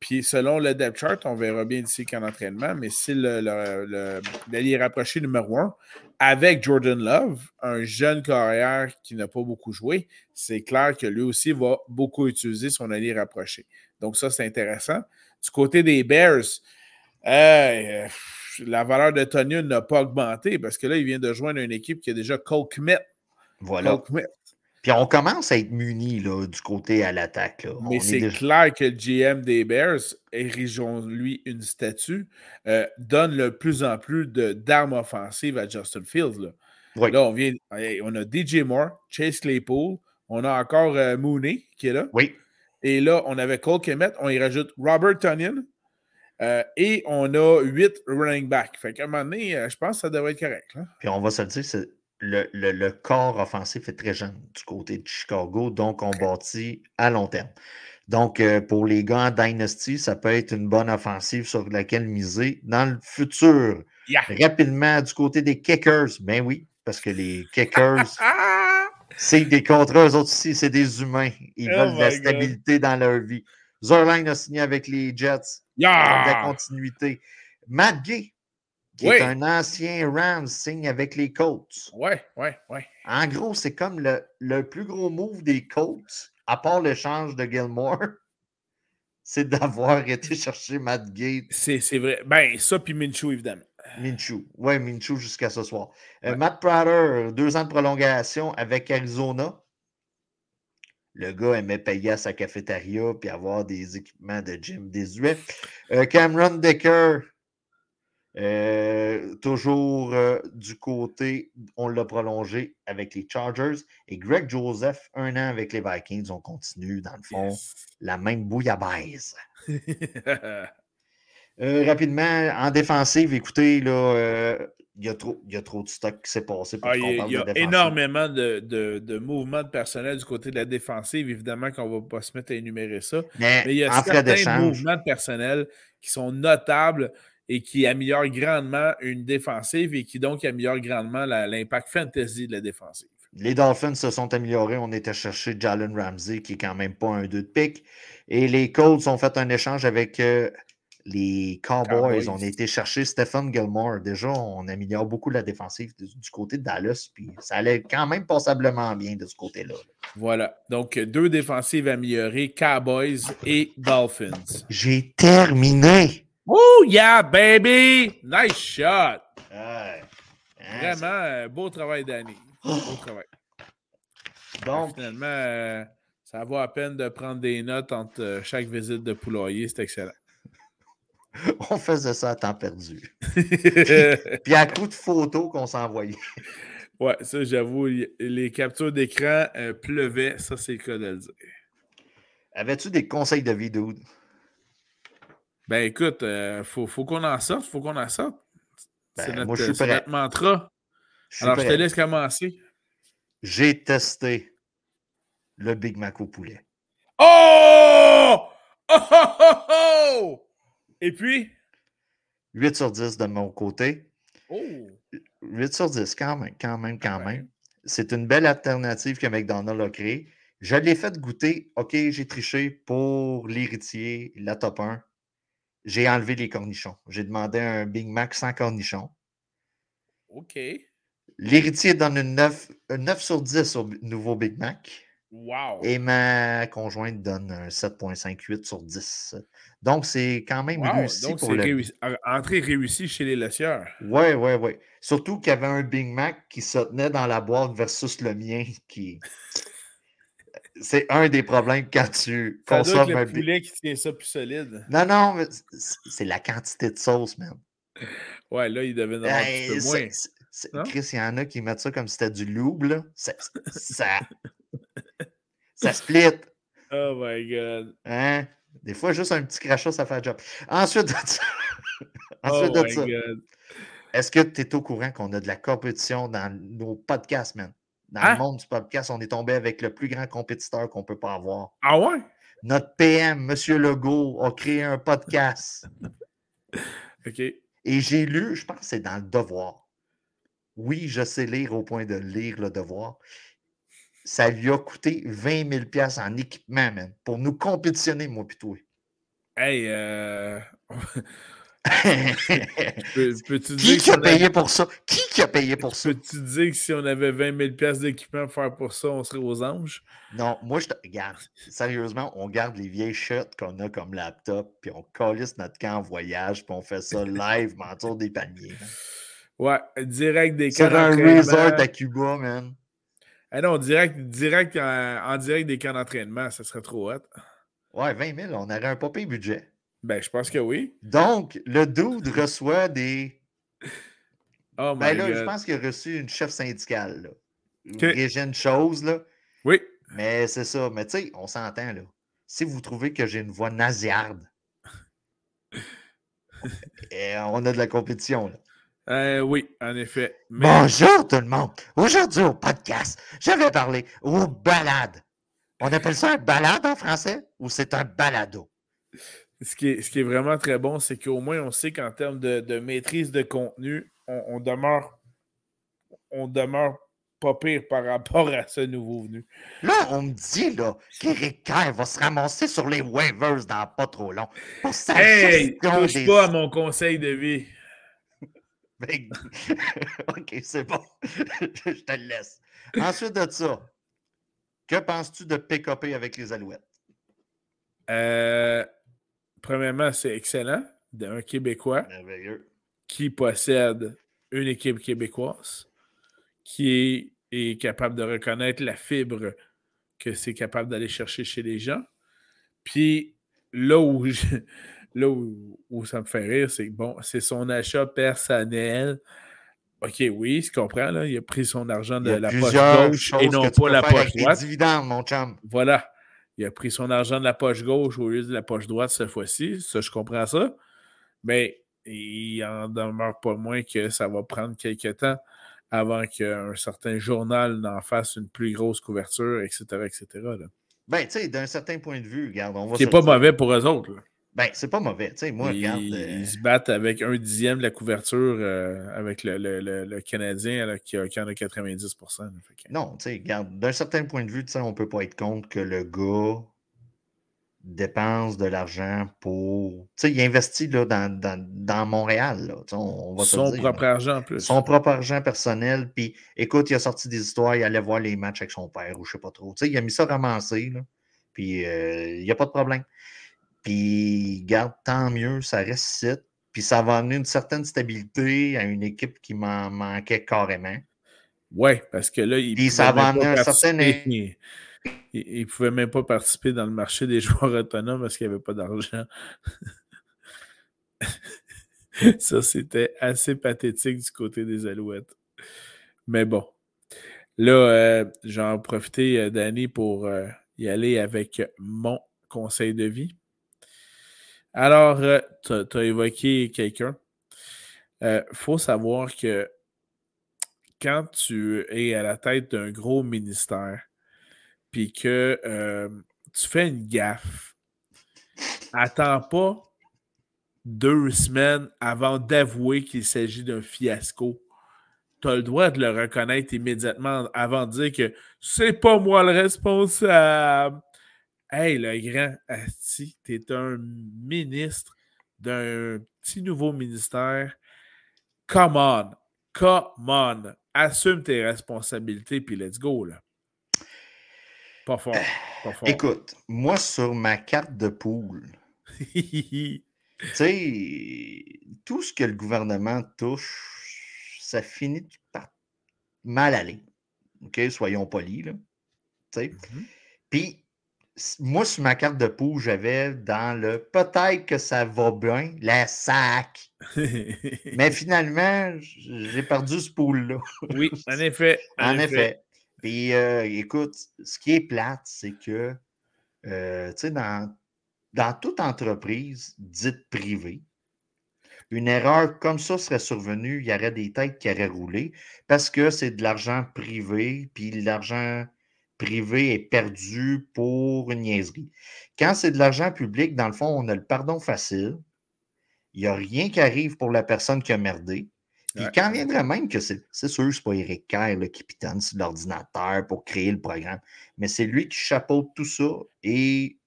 Puis selon le depth chart, on verra bien d'ici qu'en entraînement, mais c'est le, le, le- l'allié rapproché numéro un avec Jordan Love, un jeune carrière qui n'a pas beaucoup joué. C'est clair que lui aussi va beaucoup utiliser son allié rapproché. Donc ça, c'est intéressant. Du côté des Bears, euh, la valeur de Tonyan n'a pas augmenté parce que là, il vient de joindre une équipe qui a déjà Cole Kmet. Voilà. Cole Kmet. Puis on commence à être muni du côté à l'attaque. Mais est c'est déjà- clair que GM des Bears, érigeons-lui une statue, euh, donne de plus en plus de- d'armes offensives à Justin Fields. Là, Oui. Là, on, vient, on a DJ Moore, Chase Claypool, on a encore euh, Mooney qui est là. Oui. Et là, on avait Cole Kemet, on y rajoute Robert Tonyan. euh, et on a huit running backs. Fait qu'à un moment donné, je pense que ça devrait être correct. là. Puis on va se le dire, c'est le, le- le corps offensif est très jeune du côté de Chicago, donc on bâtit à long terme. Donc, euh, pour les gars en Dynasty, ça peut être une bonne offensive sur laquelle miser dans le futur. Yeah. Rapidement, du côté des kickers, ben oui, parce que les kickers, c'est des contrats, eux autres aussi, c'est des humains. Ils Oh veulent de la God. stabilité dans leur vie. Zerline a signé avec les Jets de la Yeah! continuité. Matt Gay, qui Oui. est un ancien Rams, signe avec les Colts. Ouais, ouais, ouais. En gros, c'est comme le, le plus gros move des Colts, à part l'échange de Gilmore, c'est d'avoir été chercher Matt Gay, C'est vrai. Ben, ça, puis Minshew, évidemment. Minshew. Ouais, Minshew jusqu'à ce soir. Euh. Matt Prater, deux ans de prolongation avec Arizona. Le gars aimait payer à sa cafétéria puis avoir des équipements de gym désuets. Euh, Cameron Decker, euh, toujours euh, du côté, on l'a prolongé avec les Chargers. Et Greg Joseph, un an avec les Vikings. On continue, dans le fond, Yes. la même bouillabaisse. Euh, rapidement, en défensive, écoutez, là, euh, il y, a trop, il y a trop de stock qui s'est passé pour ah, Il y a, énormément de, de, de, mouvements de personnel du côté de la défensive. Évidemment qu'on ne va pas se mettre à énumérer ça. Mais, il y a certains mouvements de personnel qui sont notables et qui améliorent grandement une défensive et qui donc améliorent grandement l'impact fantasy de la défensive. Les Dolphins se sont améliorés. On était chercher Jalen Ramsey, qui est quand même pas un 2 de pique. Et les Colts ont fait un échange avec euh, les Cowboys, on a été chercher Stephen Gilmore. Déjà, on améliore beaucoup la défensive du, côté de Dallas, puis ça allait quand même passablement bien de ce côté-là. Voilà. Donc, deux défensives améliorées, Cowboys et Dolphins. J'ai terminé. Oh, yeah, baby! Nice shot! Hein, Vraiment, euh, beau travail, Danny. Beau travail. Donc, finalement, euh, ça vaut à peine de prendre des notes entre euh, chaque visite de poulailler. C'est excellent. on faisait ça à temps perdu. puis, à coup de photos qu'on s'envoyait. Ouais, ça, j'avoue, les captures d'écran euh, pleuvaient, ça, c'est le cas de le dire. Avais-tu des conseils de vidéo? Ben écoute, euh, faut, qu'on en sorte, faut qu'on en sorte. c'est ben, notre, mantra. Alors, je te laisse commencer. J'ai testé le Big Mac au poulet. Oh! Oh, oh, oh, oh! Et puis? 8 sur 10 de mon côté. Oh! 8 sur 10, quand même, quand même, quand même. C'est une belle alternative que McDonald's a créée. Je l'ai fait goûter. OK, j'ai triché pour l'héritier, la top 1. J'ai enlevé les cornichons. J'ai demandé un Big Mac sans cornichons. OK. L'héritier donne une 9, 9 sur 10 au nouveau Big Mac. Wow. Et ma conjointe donne un 7,58 sur 10. Donc, c'est quand même réussi Donc, pour le... entrée réussie chez les laitières. Oui, oui, oui. Surtout qu'il y avait un Big Mac qui se tenait dans la boîte versus le mien qui. C'est un des problèmes quand tu consommes un poulet qui tient ça plus solide. Non, non, mais c'est la quantité de sauce, même. Ouais, là, il devait en avoir un petit peu moins. Chris, il y en a qui mettent ça comme si c'était du loup, là. Ça, ça, ça split. Oh my God. Hein? Des fois, juste un petit crachat, ça fait un job. Ensuite de ça, Ensuite oh de ça est-ce que tu es au courant qu'on a de la compétition dans nos podcasts, man? Dans le hein? monde du podcast, on est tombé avec le plus grand compétiteur qu'on ne peut pas avoir. Ah ouais? Notre PM, M. Legault, a créé un podcast. OK. Et j'ai lu, je pense que c'est dans le devoir. Oui, je sais lire au point de lire le devoir ça lui a coûté 20 000 en équipement, man, pour nous compétitionner, moi, plutôt. Hey, euh... peux, -tu qui, qui a payé pour ça? Qui qui a payé pour ça? Peux-tu dire que si on avait 20 000 d'équipement à faire pour ça, on serait aux anges? Non, moi, je te regarde. Sérieusement, on garde les vieilles shots qu'on a comme laptop, puis on calisse notre camp en voyage, puis on fait ça live, mentir des paniers. Ouais, direct des camps. C'est un resort à Cuba, man. Ah non, direct, direct en, direct des camps d'entraînement, ça serait trop hot. Ouais, 20 000, on aurait un pas budget. Ben, je pense que oui. Donc, le dude reçoit des. Oh ben là, je pense qu'il a reçu une chef syndicale. Là. Okay. Une chose, là. Oui. Mais c'est ça. Mais tu sais, on s'entend, là. Si vous trouvez que j'ai une voix nasillarde, eh, on a de la compétition, là. Euh, oui, en effet. Bonjour tout le monde. Aujourd'hui au podcast, je vais parler aux balades. On appelle ça un balade en français ou c'est un balado? Ce qui, est, ce qui est vraiment très bon, c'est qu'au moins on sait qu'en termes de, maîtrise de contenu, on, demeure on demeure pas pire par rapport à ce nouveau venu. Là, on me dit là, qu'Éric Kerr va se ramasser sur les waivers dans pas trop long. Pour hey, touche pas à mon conseil de vie. OK, c'est bon. je te le laisse. Ensuite de ça, que penses-tu de PKP avec les Alouettes? Euh, premièrement, c'est excellent d'un Québécois qui possède une équipe québécoise qui est, capable de reconnaître la fibre que c'est capable d'aller chercher chez les gens. Puis là où je, là où, ça me fait rire, c'est que bon, c'est son achat personnel. OK, oui, je comprends. Là, il a pris son argent de la poche gauche et non pas la poche droite. mon chum. Voilà. Il a pris son argent de la poche gauche au lieu de la poche droite cette fois-ci. Ça, je comprends ça. Mais il en demeure pas moins que ça va prendre quelques temps avant qu'un certain journal n'en fasse une plus grosse couverture, etc. etc. Là. Ben, tu sais, d'un certain point de vue, regarde, on va. C'est pas mauvais pour eux autres. Là. Ben, c'est pas mauvais. Tu sais, moi, ils, regarde. Ils euh, se battent avec un dixième de la couverture euh, avec le, le, le, le Canadien là, qui, a, qui, en a 90 là, que... Non, tu sais, d'un certain point de vue, on peut pas être contre que le gars dépense de l'argent pour. Tu sais, il investit là, dans, dans, dans Montréal. Là. On, on va Son dire, propre là. argent en plus. Son propre argent personnel. Puis, écoute, il a sorti des histoires, il allait voir les matchs avec son père ou je sais pas trop. Tu sais, il a mis ça ramassé. Puis, euh, il n'y a pas de problème. Puis, garde, tant mieux, ça reste. Puis, ça va amener une certaine stabilité à une équipe qui m'en manquait carrément. Oui, parce que là, il Puis, ça va amener un certain. Il ne pouvait même pas participer dans le marché des joueurs autonomes parce qu'il n'y avait pas d'argent. ça, c'était assez pathétique du côté des Alouettes. Mais bon. Là, euh, j'en profité, euh, Danny, pour euh, y aller avec mon conseil de vie. Alors, euh, tu as, évoqué quelqu'un. Il euh, faut savoir que quand tu es à la tête d'un gros ministère, puis que euh, tu fais une gaffe, attends pas deux semaines avant d'avouer qu'il s'agit d'un fiasco. Tu as le droit de le reconnaître immédiatement avant de dire que c'est pas moi le responsable. Hey, le grand Asti, tu es un ministre d'un petit nouveau ministère. Come on, come on, assume tes responsabilités, puis let's go, là. Pas fort, pas fort. Écoute, moi, sur ma carte de poule, tu sais, tout ce que le gouvernement touche, ça finit par mal aller. OK, soyons polis, là. Tu sais. Mm -hmm. Puis, moi, sur ma carte de poule, j'avais dans le peut-être que ça va bien, la sac. Mais finalement, j'ai perdu ce pool-là. oui, en effet. En, en effet. effet. Puis, euh, écoute, ce qui est plate, c'est que, euh, tu sais, dans, dans toute entreprise dite privée, une erreur comme ça serait survenue, il y aurait des têtes qui auraient roulé parce que c'est de l'argent privé, puis l'argent privé est perdu pour une niaiserie. Quand c'est de l'argent public, dans le fond, on a le pardon facile. Il n'y a rien qui arrive pour la personne qui a merdé. Puis ouais. quand viendrait même que c'est, c'est sûr, c'est pas Eric Kerr qui pitonne sur l'ordinateur pour créer le programme, mais c'est lui qui chapeaute tout ça et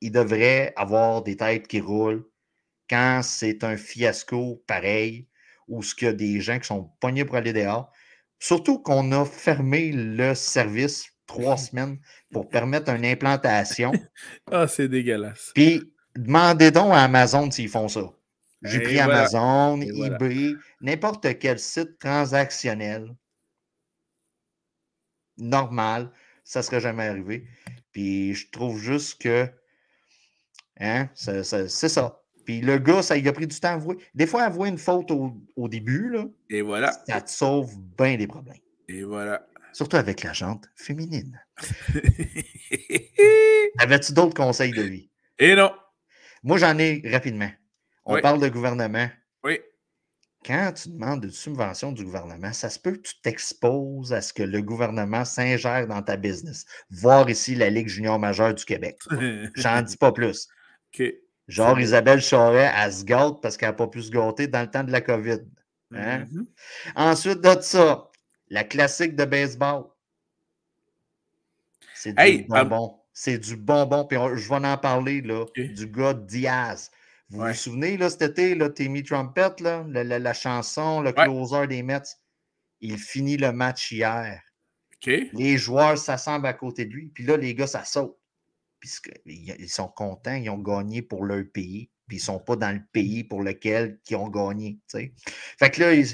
il devrait avoir des têtes qui roulent quand c'est un fiasco pareil ou ce qu'il y a des gens qui sont pognés pour aller dehors. Surtout qu'on a fermé le service trois semaines pour permettre une implantation. Ah, c'est dégueulasse. Puis demandez donc à Amazon s'ils font ça. J'ai pris voilà. Amazon, Et eBay, voilà. n'importe quel site transactionnel normal, ça ne serait jamais arrivé. Puis je trouve juste que hein, c'est ça. Puis le gars, ça il a pris du temps à avouer. Des fois, avouer une faute au, au début, là, Et voilà. ça te sauve bien des problèmes. Et voilà. Surtout avec la jante féminine. Avais-tu d'autres conseils de vie? Et non. Moi, j'en ai rapidement. On oui. parle de gouvernement. Oui. Quand tu demandes une subvention du gouvernement, ça se peut que tu t'exposes à ce que le gouvernement s'ingère dans ta business. Voir ici la Ligue junior majeure du Québec. J'en dis pas plus. Okay. Genre Isabelle Charret, elle se gâte parce qu'elle n'a pas pu se gâter dans le temps de la COVID. Hein? Mm -hmm. Ensuite de ça, la classique de baseball. C'est du hey, bonbon. Um... C'est du bonbon. Puis on, je vais en parler là, okay. du gars Diaz. Vous ouais. vous souvenez, là, cet été, là, Timmy Trumpet, là, la, la, la chanson, le closer des Mets, il finit le match hier. Okay. Les joueurs s'assemblent à côté de lui, puis là, les gars, ça saute. Ils sont contents, ils ont gagné pour leur pays, puis ils ne sont pas dans le pays pour lequel ils ont gagné. T'sais. Fait que là, ils,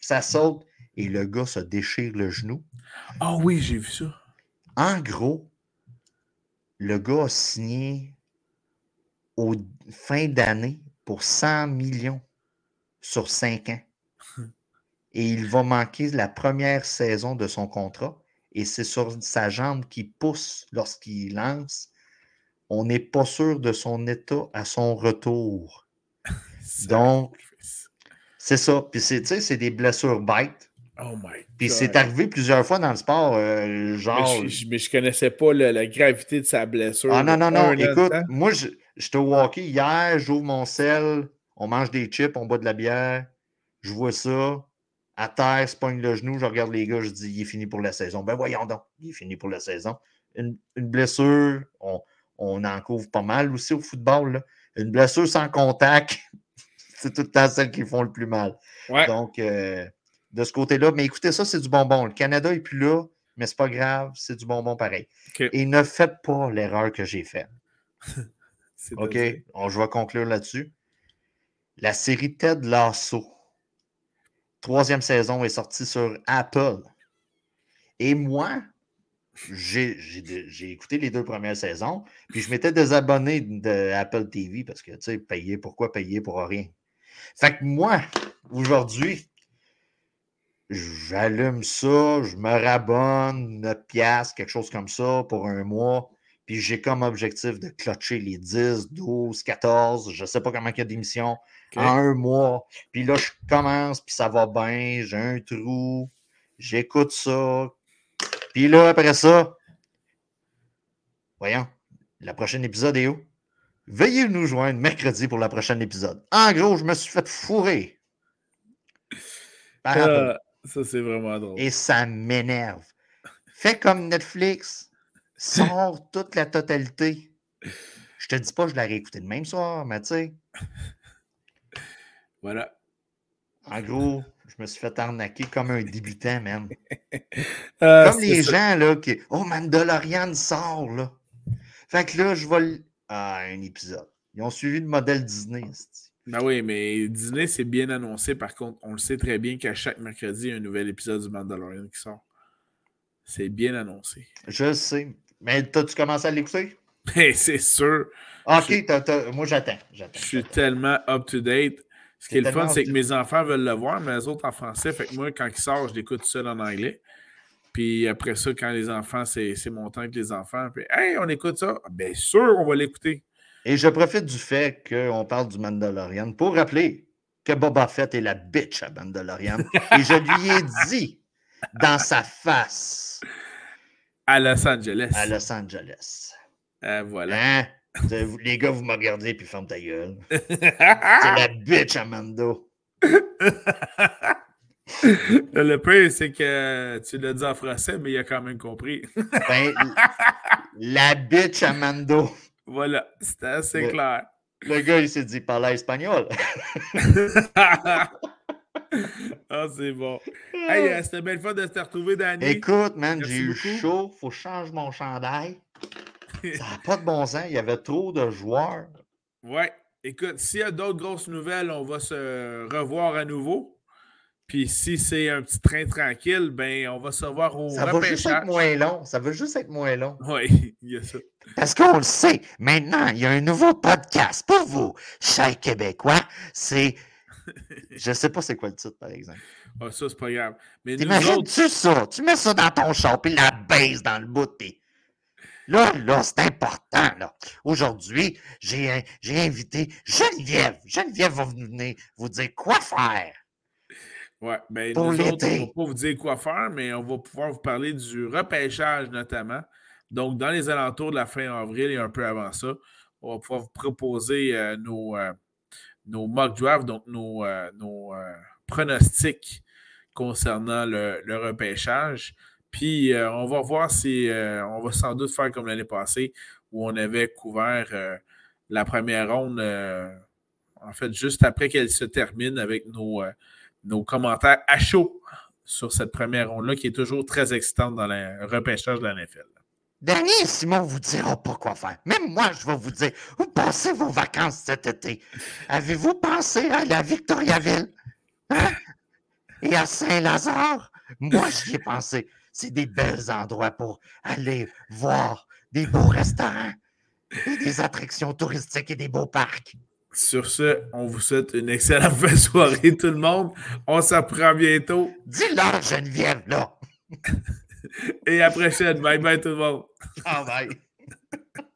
ça saute et le gars se déchire le genou. Ah oh oui, j'ai vu ça. En gros, le gars a signé au fin d'année pour 100 millions sur 5 ans. Et il va manquer la première saison de son contrat. Et c'est sur sa jambe qui pousse lorsqu'il lance. On n'est pas sûr de son état à son retour. Donc, C'est ça. Puis c'est des blessures bêtes. Oh my Puis c'est arrivé plusieurs fois dans le sport, euh, genre. Mais je, mais je connaissais pas la gravité de sa blessure. Ah non, non, non. Écoute, moi, j'étais au hockey hier, j'ouvre mon sel, on mange des chips, on boit de la bière, je vois ça. À terre, se pogne le genou, je regarde les gars, je dis, il est fini pour la saison. Ben voyons donc, il est fini pour la saison. Une, blessure, on, on, en couvre pas mal aussi au football. Là. Une blessure sans contact, c'est tout le temps celles qui font le plus mal. Donc, euh, de ce côté-là, mais écoutez, ça, c'est du bonbon. Le Canada n'est plus là, mais c'est pas grave, c'est du bonbon pareil. Et ne faites pas l'erreur que j'ai faite. OK, on, je vais conclure là-dessus. La série Ted Lasso, troisième saison, est sortie sur Apple. Et moi, j'ai écouté les deux premières saisons, puis je m'étais désabonné de Apple TV parce que, tu sais, payer, pourquoi payer pour rien? Fait que moi, aujourd'hui, j'allume ça, je me rabonne 9 piastres, quelque chose comme ça pour un mois. Puis j'ai comme objectif de clutcher les 10, 12, 14, je ne sais pas comment il y a d'émissions, en un mois. Puis là, je commence, puis ça va bien, j'ai un trou, j'écoute ça. Puis là, après ça, voyons, la prochaine épisode est où? Veuillez nous joindre mercredi pour la prochaine épisode. En gros, je me suis fait fourrer. Euh, ça, c'est vraiment drôle. Et ça m'énerve. Fais comme Netflix. Sors toute la totalité. Je te dis pas, je l'ai réécouté le même soir, mais tu sais. Voilà. En gros, je me suis fait arnaquer comme un débutant, même. Euh, comme les gens, là, qui. Oh, Mandalorian sort, là. Fait que là, je vais. Ah, un épisode. Ils ont suivi le modèle Disney. Ben oui, mais Disney, c'est bien annoncé. Par contre, on le sait très bien qu'à chaque mercredi, il y a un nouvel épisode du Mandalorian qui sort. C'est bien annoncé. Je sais. Mais t'as-tu commencé à l'écouter? Ben, c'est sûr. Ok, moi j'attends. Je suis tellement up-to-date. Ce qui est, le fun, c'est que mes enfants veulent le voir, mais les autres en français. Fait que moi, quand il sort, je l'écoute seul en anglais. Puis après ça, quand les enfants, c'est mon temps avec les enfants. Puis, hey, on écoute ça? Bien sûr, on va l'écouter. Et je profite du fait qu'on parle du Mandalorian pour rappeler que Boba Fett est la bitch à Mandalorian. Et je lui ai dit dans sa face. À Los Angeles. À Los Angeles. Euh, voilà. Hein? Les gars, vous me regardez puis ferme ta gueule. C'est la bitch à Mando. Le pire, c'est que tu l'as dit en français, mais il a quand même compris. ben, la bitch à Mando. Voilà, c'était assez clair. Le gars, il s'est dit parler espagnol. ah, c'est bon. Hey, euh, c'était belle fois de te retrouver, Danny. Écoute, man, j'ai eu chaud. Faut que je change mon chandail. Ça n'a pas de bon sens. Il y avait trop de joueurs. Ouais. Écoute, s'il y a d'autres grosses nouvelles, on va se revoir à nouveau. Puis si c'est un petit train tranquille, ben on va se voir au Ça va juste être moins long. Ça va juste être moins long. Oui, il y a ça. Parce qu'on le sait, maintenant, il y a un nouveau podcast pour vous, chers Québécois. C'est. Je ne sais pas c'est quoi le titre, par exemple. Ah, ça, c'est pas grave. Mais T'imagines-tu ça? Tu mets ça dans ton char, puis la baisse dans le bout. Là, là, c'est important, là. Aujourd'hui, j'ai invité Geneviève. Geneviève va venir vous dire quoi faire. Oui, ben, nous autres, on ne va pas vous dire quoi faire, mais on va pouvoir vous parler du repêchage notamment. Donc, dans les alentours de la fin avril et un peu avant ça, on va pouvoir vous proposer euh, nos, euh, nos mock drafts, donc nos, euh, nos pronostics concernant le, le repêchage. Puis, on va voir si on va sans doute faire comme l'année passée où on avait couvert la première ronde, en fait, juste après qu'elle se termine avec nos nos commentaires à chaud sur cette première ronde-là qui est toujours très excitante dans le repêchage de la NFL. Danny et Simon vous diront pas quoi faire. Même moi, je vais vous dire, où passez vos vacances cet été? Avez-vous pensé à la Victoriaville? Hein? Et à Saint-Lazare? Moi, j'y ai pensé. C'est des bels endroits pour aller voir des beaux restaurants, et des attractions touristiques et des beaux parcs. Sur ce, on vous souhaite une excellente soirée, tout le monde. On s'apprend bientôt. Dis-leur, Geneviève, là. Et à la prochaine. Bye bye, tout le monde. Ah, bye.